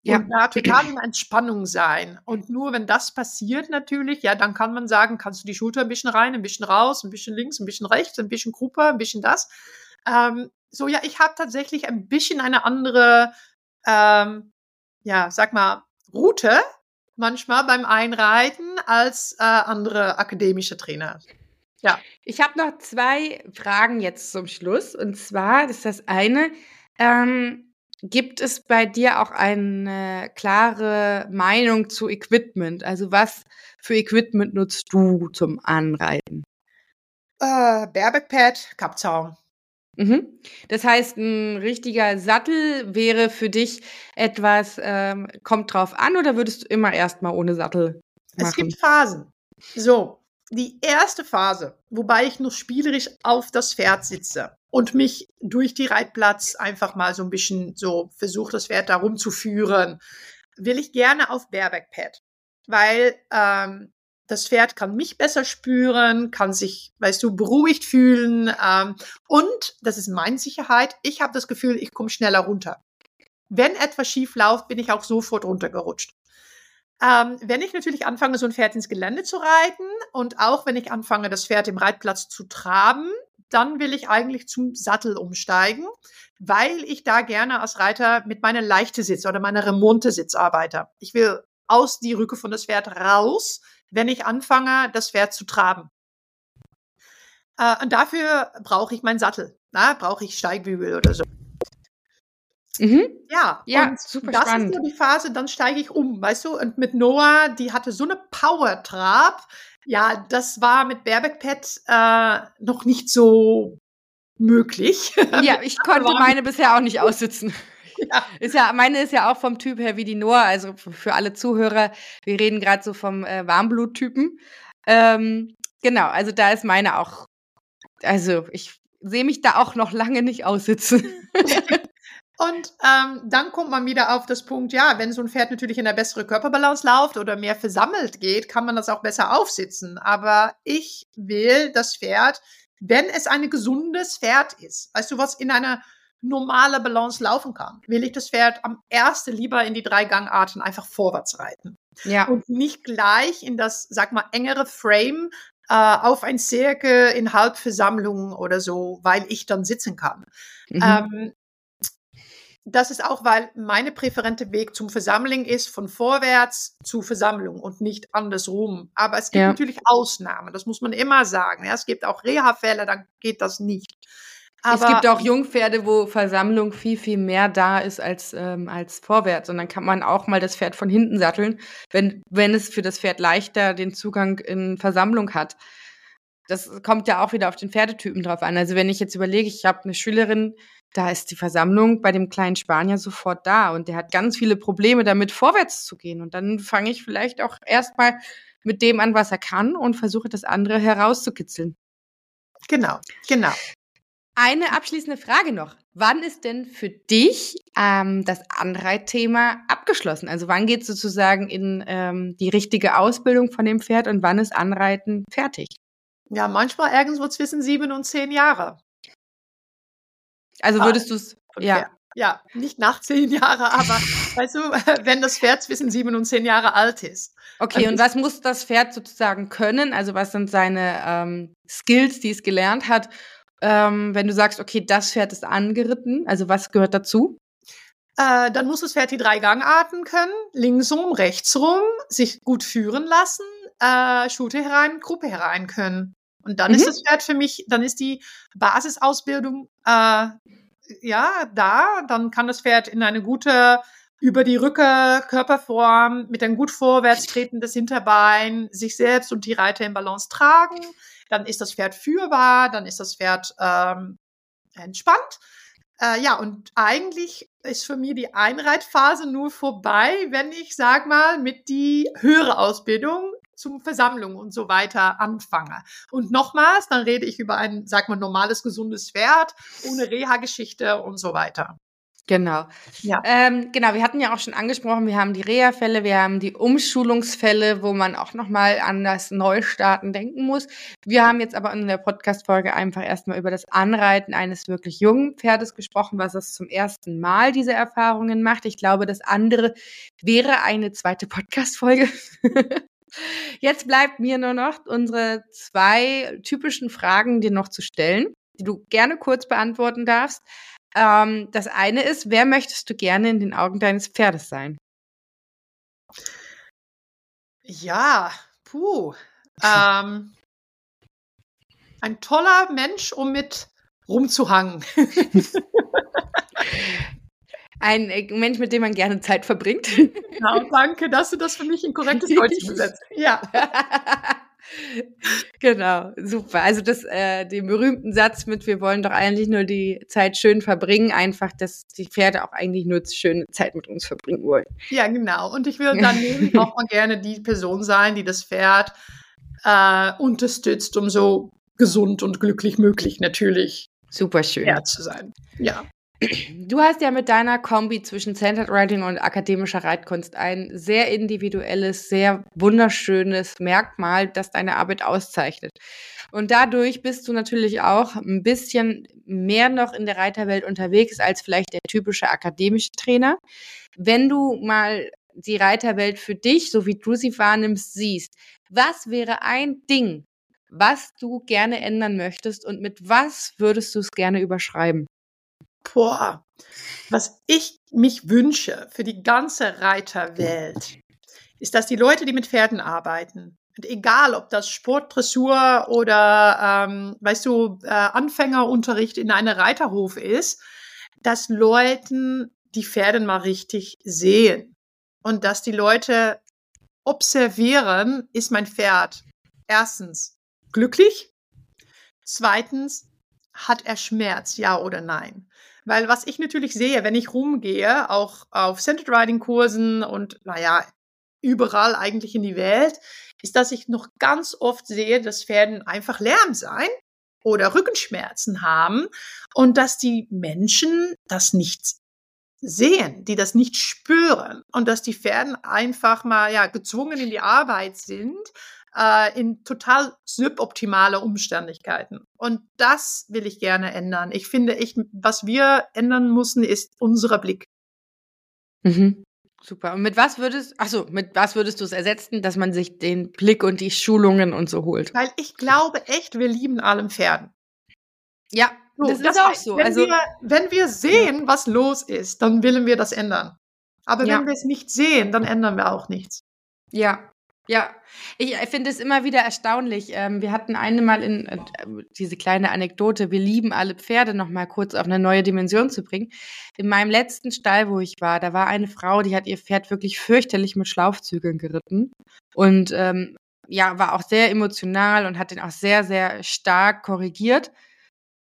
Ja. Und da total in Entspannung sein. Und nur wenn das passiert natürlich, ja, dann kann man sagen, kannst du die Schulter ein bisschen rein, ein bisschen raus, ein bisschen links, ein bisschen rechts, ein bisschen Gruppe, ein bisschen das. Ähm, so, ja, ich habe tatsächlich ein bisschen eine andere, ähm, ja, sag mal, Route manchmal beim Einreiten als äh, andere akademische Trainer. Ja. Ich habe noch zwei Fragen jetzt zum Schluss. Und zwar ist das eine, ähm, Gibt es bei dir auch eine klare Meinung zu Equipment? Also was für Equipment nutzt du zum Anreiten? Äh, Bareback-Pad, Kappzaum. Mhm. Das heißt, ein richtiger Sattel wäre für dich etwas, ähm, kommt drauf an oder würdest du immer erstmal ohne Sattel machen? Es gibt Phasen. So, die erste Phase, wobei ich nur spielerisch auf das Pferd sitze und mich durch die Reitplatz einfach mal so ein bisschen so versuche, das Pferd da rumzuführen, will ich gerne auf Bareback weil ähm, das Pferd kann mich besser spüren, kann sich, weißt du, beruhigt fühlen ähm, und das ist meine Sicherheit. Ich habe das Gefühl, ich komme schneller runter. Wenn etwas schief läuft, bin ich auch sofort runtergerutscht. Ähm, wenn ich natürlich anfange, so ein Pferd ins Gelände zu reiten und auch wenn ich anfange, das Pferd im Reitplatz zu traben, dann will ich eigentlich zum Sattel umsteigen, weil ich da gerne als Reiter mit meiner leichte Sitz oder meiner Remonte Sitz arbeite. Ich will aus die Rücke von das Pferd raus, wenn ich anfange, das Pferd zu traben. Äh, und dafür brauche ich meinen Sattel. Brauche ich Steigbügel oder so. Mhm. Ja, ja und super das spannend. ist so die Phase, dann steige ich um, weißt du? Und mit Noah, die hatte so eine Power-Trab. Ja, das war mit Bareback Pet äh, noch nicht so möglich. Ja, ich konnte meine bisher auch nicht aussitzen. Ja. Ist ja, meine ist ja auch vom Typ her wie die Noah, also für alle Zuhörer, wir reden gerade so vom äh, Warmbluttypen. Ähm, genau, also da ist meine auch, also ich sehe mich da auch noch lange nicht aussitzen. Und ähm, dann kommt man wieder auf das Punkt, ja, wenn so ein Pferd natürlich in der bessere Körperbalance läuft oder mehr versammelt geht, kann man das auch besser aufsitzen. Aber ich will das Pferd, wenn es ein gesundes Pferd ist, weißt du, was in einer normale Balance laufen kann, will ich das Pferd am ersten lieber in die drei Gangarten einfach vorwärts reiten. Ja. Und nicht gleich in das, sag mal, engere Frame äh, auf ein Zirkel in Halbversammlungen oder so, weil ich dann sitzen kann. Mhm. Ähm, das ist auch, weil meine präferente Weg zum Versammeln ist von vorwärts zu Versammlung und nicht andersrum. Aber es gibt ja. natürlich Ausnahmen, das muss man immer sagen. Ja, es gibt auch Reha-Fälle, dann geht das nicht. Aber es gibt auch Jungpferde, wo Versammlung viel, viel mehr da ist als, ähm, als vorwärts. Und dann kann man auch mal das Pferd von hinten satteln, wenn, wenn es für das Pferd leichter den Zugang in Versammlung hat. Das kommt ja auch wieder auf den Pferdetypen drauf an. Also wenn ich jetzt überlege, ich habe eine Schülerin, da ist die Versammlung bei dem kleinen Spanier sofort da und der hat ganz viele Probleme damit vorwärts zu gehen. Und dann fange ich vielleicht auch erstmal mit dem an, was er kann und versuche das andere herauszukitzeln. Genau, genau. Eine abschließende Frage noch. Wann ist denn für dich ähm, das Anreitthema abgeschlossen? Also wann geht sozusagen in ähm, die richtige Ausbildung von dem Pferd und wann ist Anreiten fertig? Ja, manchmal irgendwo zwischen sieben und zehn Jahre. Also würdest du es, ja. Ja, nicht nach zehn Jahren, aber weißt du, wenn das Pferd zwischen sieben und zehn Jahre alt ist. Okay, und was muss das Pferd sozusagen können? Also was sind seine ähm, Skills, die es gelernt hat? Ähm, wenn du sagst, okay, das Pferd ist angeritten, also was gehört dazu? Äh, dann muss das Pferd die drei Gangarten können, linksrum, rechtsrum, sich gut führen lassen, äh, Schute herein, Gruppe herein können. Und dann mhm. ist das Pferd für mich, dann ist die Basisausbildung äh, ja da. Dann kann das Pferd in eine gute über die Rücke Körperform mit einem gut vorwärts tretendes Hinterbein sich selbst und die Reiter in Balance tragen. Dann ist das Pferd führbar, dann ist das Pferd ähm, entspannt. Äh, ja, und eigentlich ist für mich die Einreitphase nur vorbei, wenn ich, sag mal, mit die höhere Ausbildung zum Versammlung und so weiter anfange. Und nochmals, dann rede ich über ein, sag mal, normales, gesundes Pferd, ohne Reha-Geschichte und so weiter. Genau. Ja. Ähm, genau, wir hatten ja auch schon angesprochen, wir haben die Reha-Fälle, wir haben die Umschulungsfälle, wo man auch nochmal an das Neustarten denken muss. Wir haben jetzt aber in der Podcast-Folge einfach erstmal über das Anreiten eines wirklich jungen Pferdes gesprochen, was es zum ersten Mal diese Erfahrungen macht. Ich glaube, das andere wäre eine zweite Podcast-Folge. Jetzt bleibt mir nur noch unsere zwei typischen Fragen dir noch zu stellen, die du gerne kurz beantworten darfst. Ähm, das eine ist, wer möchtest du gerne in den Augen deines Pferdes sein? Ja, puh. ähm, ein toller Mensch, um mit rumzuhangen. ein äh, Mensch, mit dem man gerne Zeit verbringt. Genau, danke, dass du das für mich in korrektes Deutsch übersetzt. Ja. genau, super. Also das, äh, den berühmten Satz mit, wir wollen doch eigentlich nur die Zeit schön verbringen, einfach, dass die Pferde auch eigentlich nur schöne Zeit mit uns verbringen wollen. Ja, genau. Und ich würde dann auch mal gerne die Person sein, die das Pferd äh, unterstützt, um so gesund und glücklich möglich natürlich Super schön. zu sein. Ja. Du hast ja mit deiner Kombi zwischen Centered Writing und akademischer Reitkunst ein sehr individuelles, sehr wunderschönes Merkmal, das deine Arbeit auszeichnet. Und dadurch bist du natürlich auch ein bisschen mehr noch in der Reiterwelt unterwegs als vielleicht der typische akademische Trainer. Wenn du mal die Reiterwelt für dich, so wie du sie wahrnimmst, siehst, was wäre ein Ding, was du gerne ändern möchtest und mit was würdest du es gerne überschreiben? Boah, was ich mich wünsche für die ganze Reiterwelt, ist, dass die Leute, die mit Pferden arbeiten, und egal ob das Sportdressur oder, ähm, weißt du, äh, Anfängerunterricht in einem Reiterhof ist, dass Leuten die Pferde mal richtig sehen und dass die Leute observieren, ist mein Pferd erstens glücklich, zweitens hat er Schmerz, ja oder nein? Weil was ich natürlich sehe, wenn ich rumgehe, auch auf Centered Riding Kursen und naja, überall eigentlich in die Welt, ist, dass ich noch ganz oft sehe, dass Pferden einfach Lärm sein oder Rückenschmerzen haben und dass die Menschen das nicht sehen, die das nicht spüren und dass die Pferden einfach mal ja gezwungen in die Arbeit sind äh, in total suboptimale Umständigkeiten. Und das will ich gerne ändern. Ich finde, ich, was wir ändern müssen, ist unser Blick. Mhm. Super. Und mit was würdest, ach so, mit was würdest du es ersetzen, dass man sich den Blick und die Schulungen und so holt? Weil ich glaube echt, wir lieben alle Pferden. Ja, so, das, das ist auch so. Wenn, also, wir, wenn wir sehen, was los ist, dann wollen wir das ändern. Aber ja. wenn wir es nicht sehen, dann ändern wir auch nichts. Ja, ja, ich finde es immer wieder erstaunlich. Ähm, wir hatten eine Mal in äh, diese kleine Anekdote, wir lieben alle Pferde, noch mal kurz auf eine neue Dimension zu bringen. In meinem letzten Stall, wo ich war, da war eine Frau, die hat ihr Pferd wirklich fürchterlich mit Schlaufzügeln geritten und ähm, ja, war auch sehr emotional und hat den auch sehr, sehr stark korrigiert.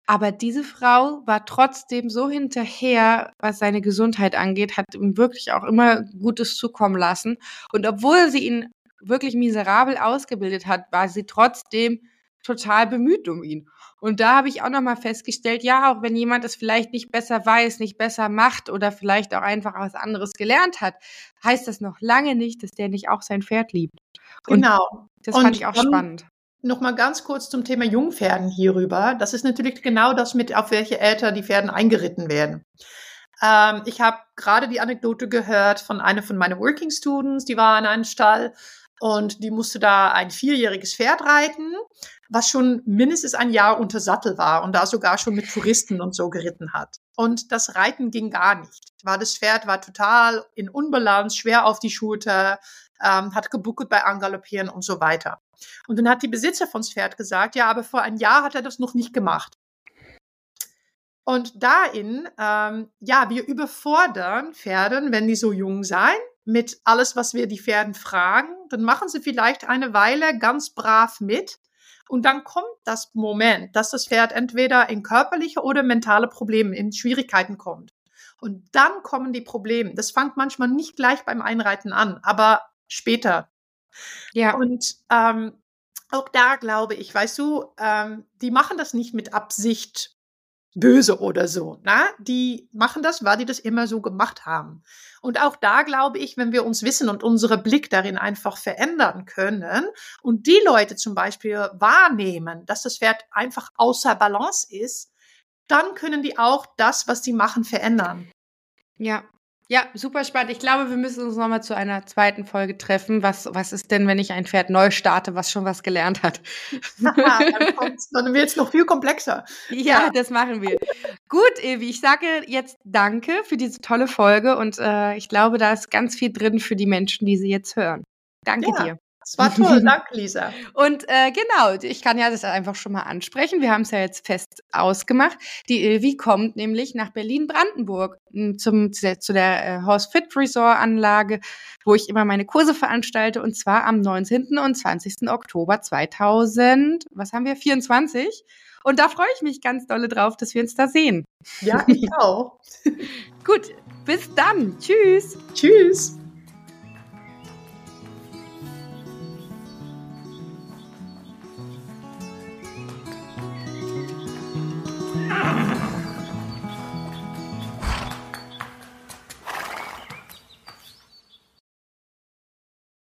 Aber diese Frau war trotzdem so hinterher, was seine Gesundheit angeht, hat ihm wirklich auch immer Gutes zukommen lassen. Und obwohl sie ihn wirklich miserabel ausgebildet hat, war sie trotzdem total bemüht um ihn. Und da habe ich auch nochmal festgestellt, ja, auch wenn jemand es vielleicht nicht besser weiß, nicht besser macht oder vielleicht auch einfach was anderes gelernt hat, heißt das noch lange nicht, dass der nicht auch sein Pferd liebt. Und genau. Das fand ich auch spannend. Nochmal ganz kurz zum Thema Jungpferden hierüber. Das ist natürlich genau das mit, auf welche Alter die Pferden eingeritten werden. Ähm, ich habe gerade die Anekdote gehört von einer von meinen Working Students, die war in einem Stall und die musste da ein vierjähriges Pferd reiten, was schon mindestens ein Jahr unter Sattel war und da sogar schon mit Touristen und so geritten hat. Und das Reiten ging gar nicht. War das Pferd war total in Unbalance, schwer auf die Schulter, ähm, hat gebuckelt bei Angaloppieren und so weiter. Und dann hat die Besitzer von Pferd gesagt, ja, aber vor ein Jahr hat er das noch nicht gemacht. Und dahin, ähm, ja, wir überfordern Pferden, wenn die so jung sein, mit alles, was wir die Pferden fragen. Dann machen sie vielleicht eine Weile ganz brav mit. Und dann kommt das Moment, dass das Pferd entweder in körperliche oder mentale Probleme, in Schwierigkeiten kommt. Und dann kommen die Probleme. Das fängt manchmal nicht gleich beim Einreiten an, aber später. Ja. Und ähm, auch da glaube ich, weißt du, ähm, die machen das nicht mit Absicht böse oder so. Na? Die machen das, weil die das immer so gemacht haben. Und auch da glaube ich, wenn wir uns wissen und unsere Blick darin einfach verändern können und die Leute zum Beispiel wahrnehmen, dass das Pferd einfach außer Balance ist, dann können die auch das, was die machen, verändern. Ja, ja, super spannend. Ich glaube, wir müssen uns nochmal zu einer zweiten Folge treffen. Was, was ist denn, wenn ich ein Pferd neu starte, was schon was gelernt hat? dann, wird es noch viel komplexer. Ja, ja, das machen wir. Gut, Evi, ich sage jetzt Danke für diese tolle Folge und äh, ich glaube, da ist ganz viel drin für die Menschen, die sie jetzt hören. Danke ja. dir. Das war toll, danke Lisa. Und äh, genau, ich kann ja das einfach schon mal ansprechen. Wir haben es ja jetzt fest ausgemacht. Die Ilvi kommt nämlich nach Berlin-Brandenburg hm, zum zu der äh, Horse Fit Resort Anlage, wo ich immer meine Kurse veranstalte und zwar am 19. und 20. Oktober 2000, was haben wir 24? Und da freue ich mich ganz dolle drauf, dass wir uns da sehen. Ja, ich auch. Gut, bis dann. Tschüss. Tschüss.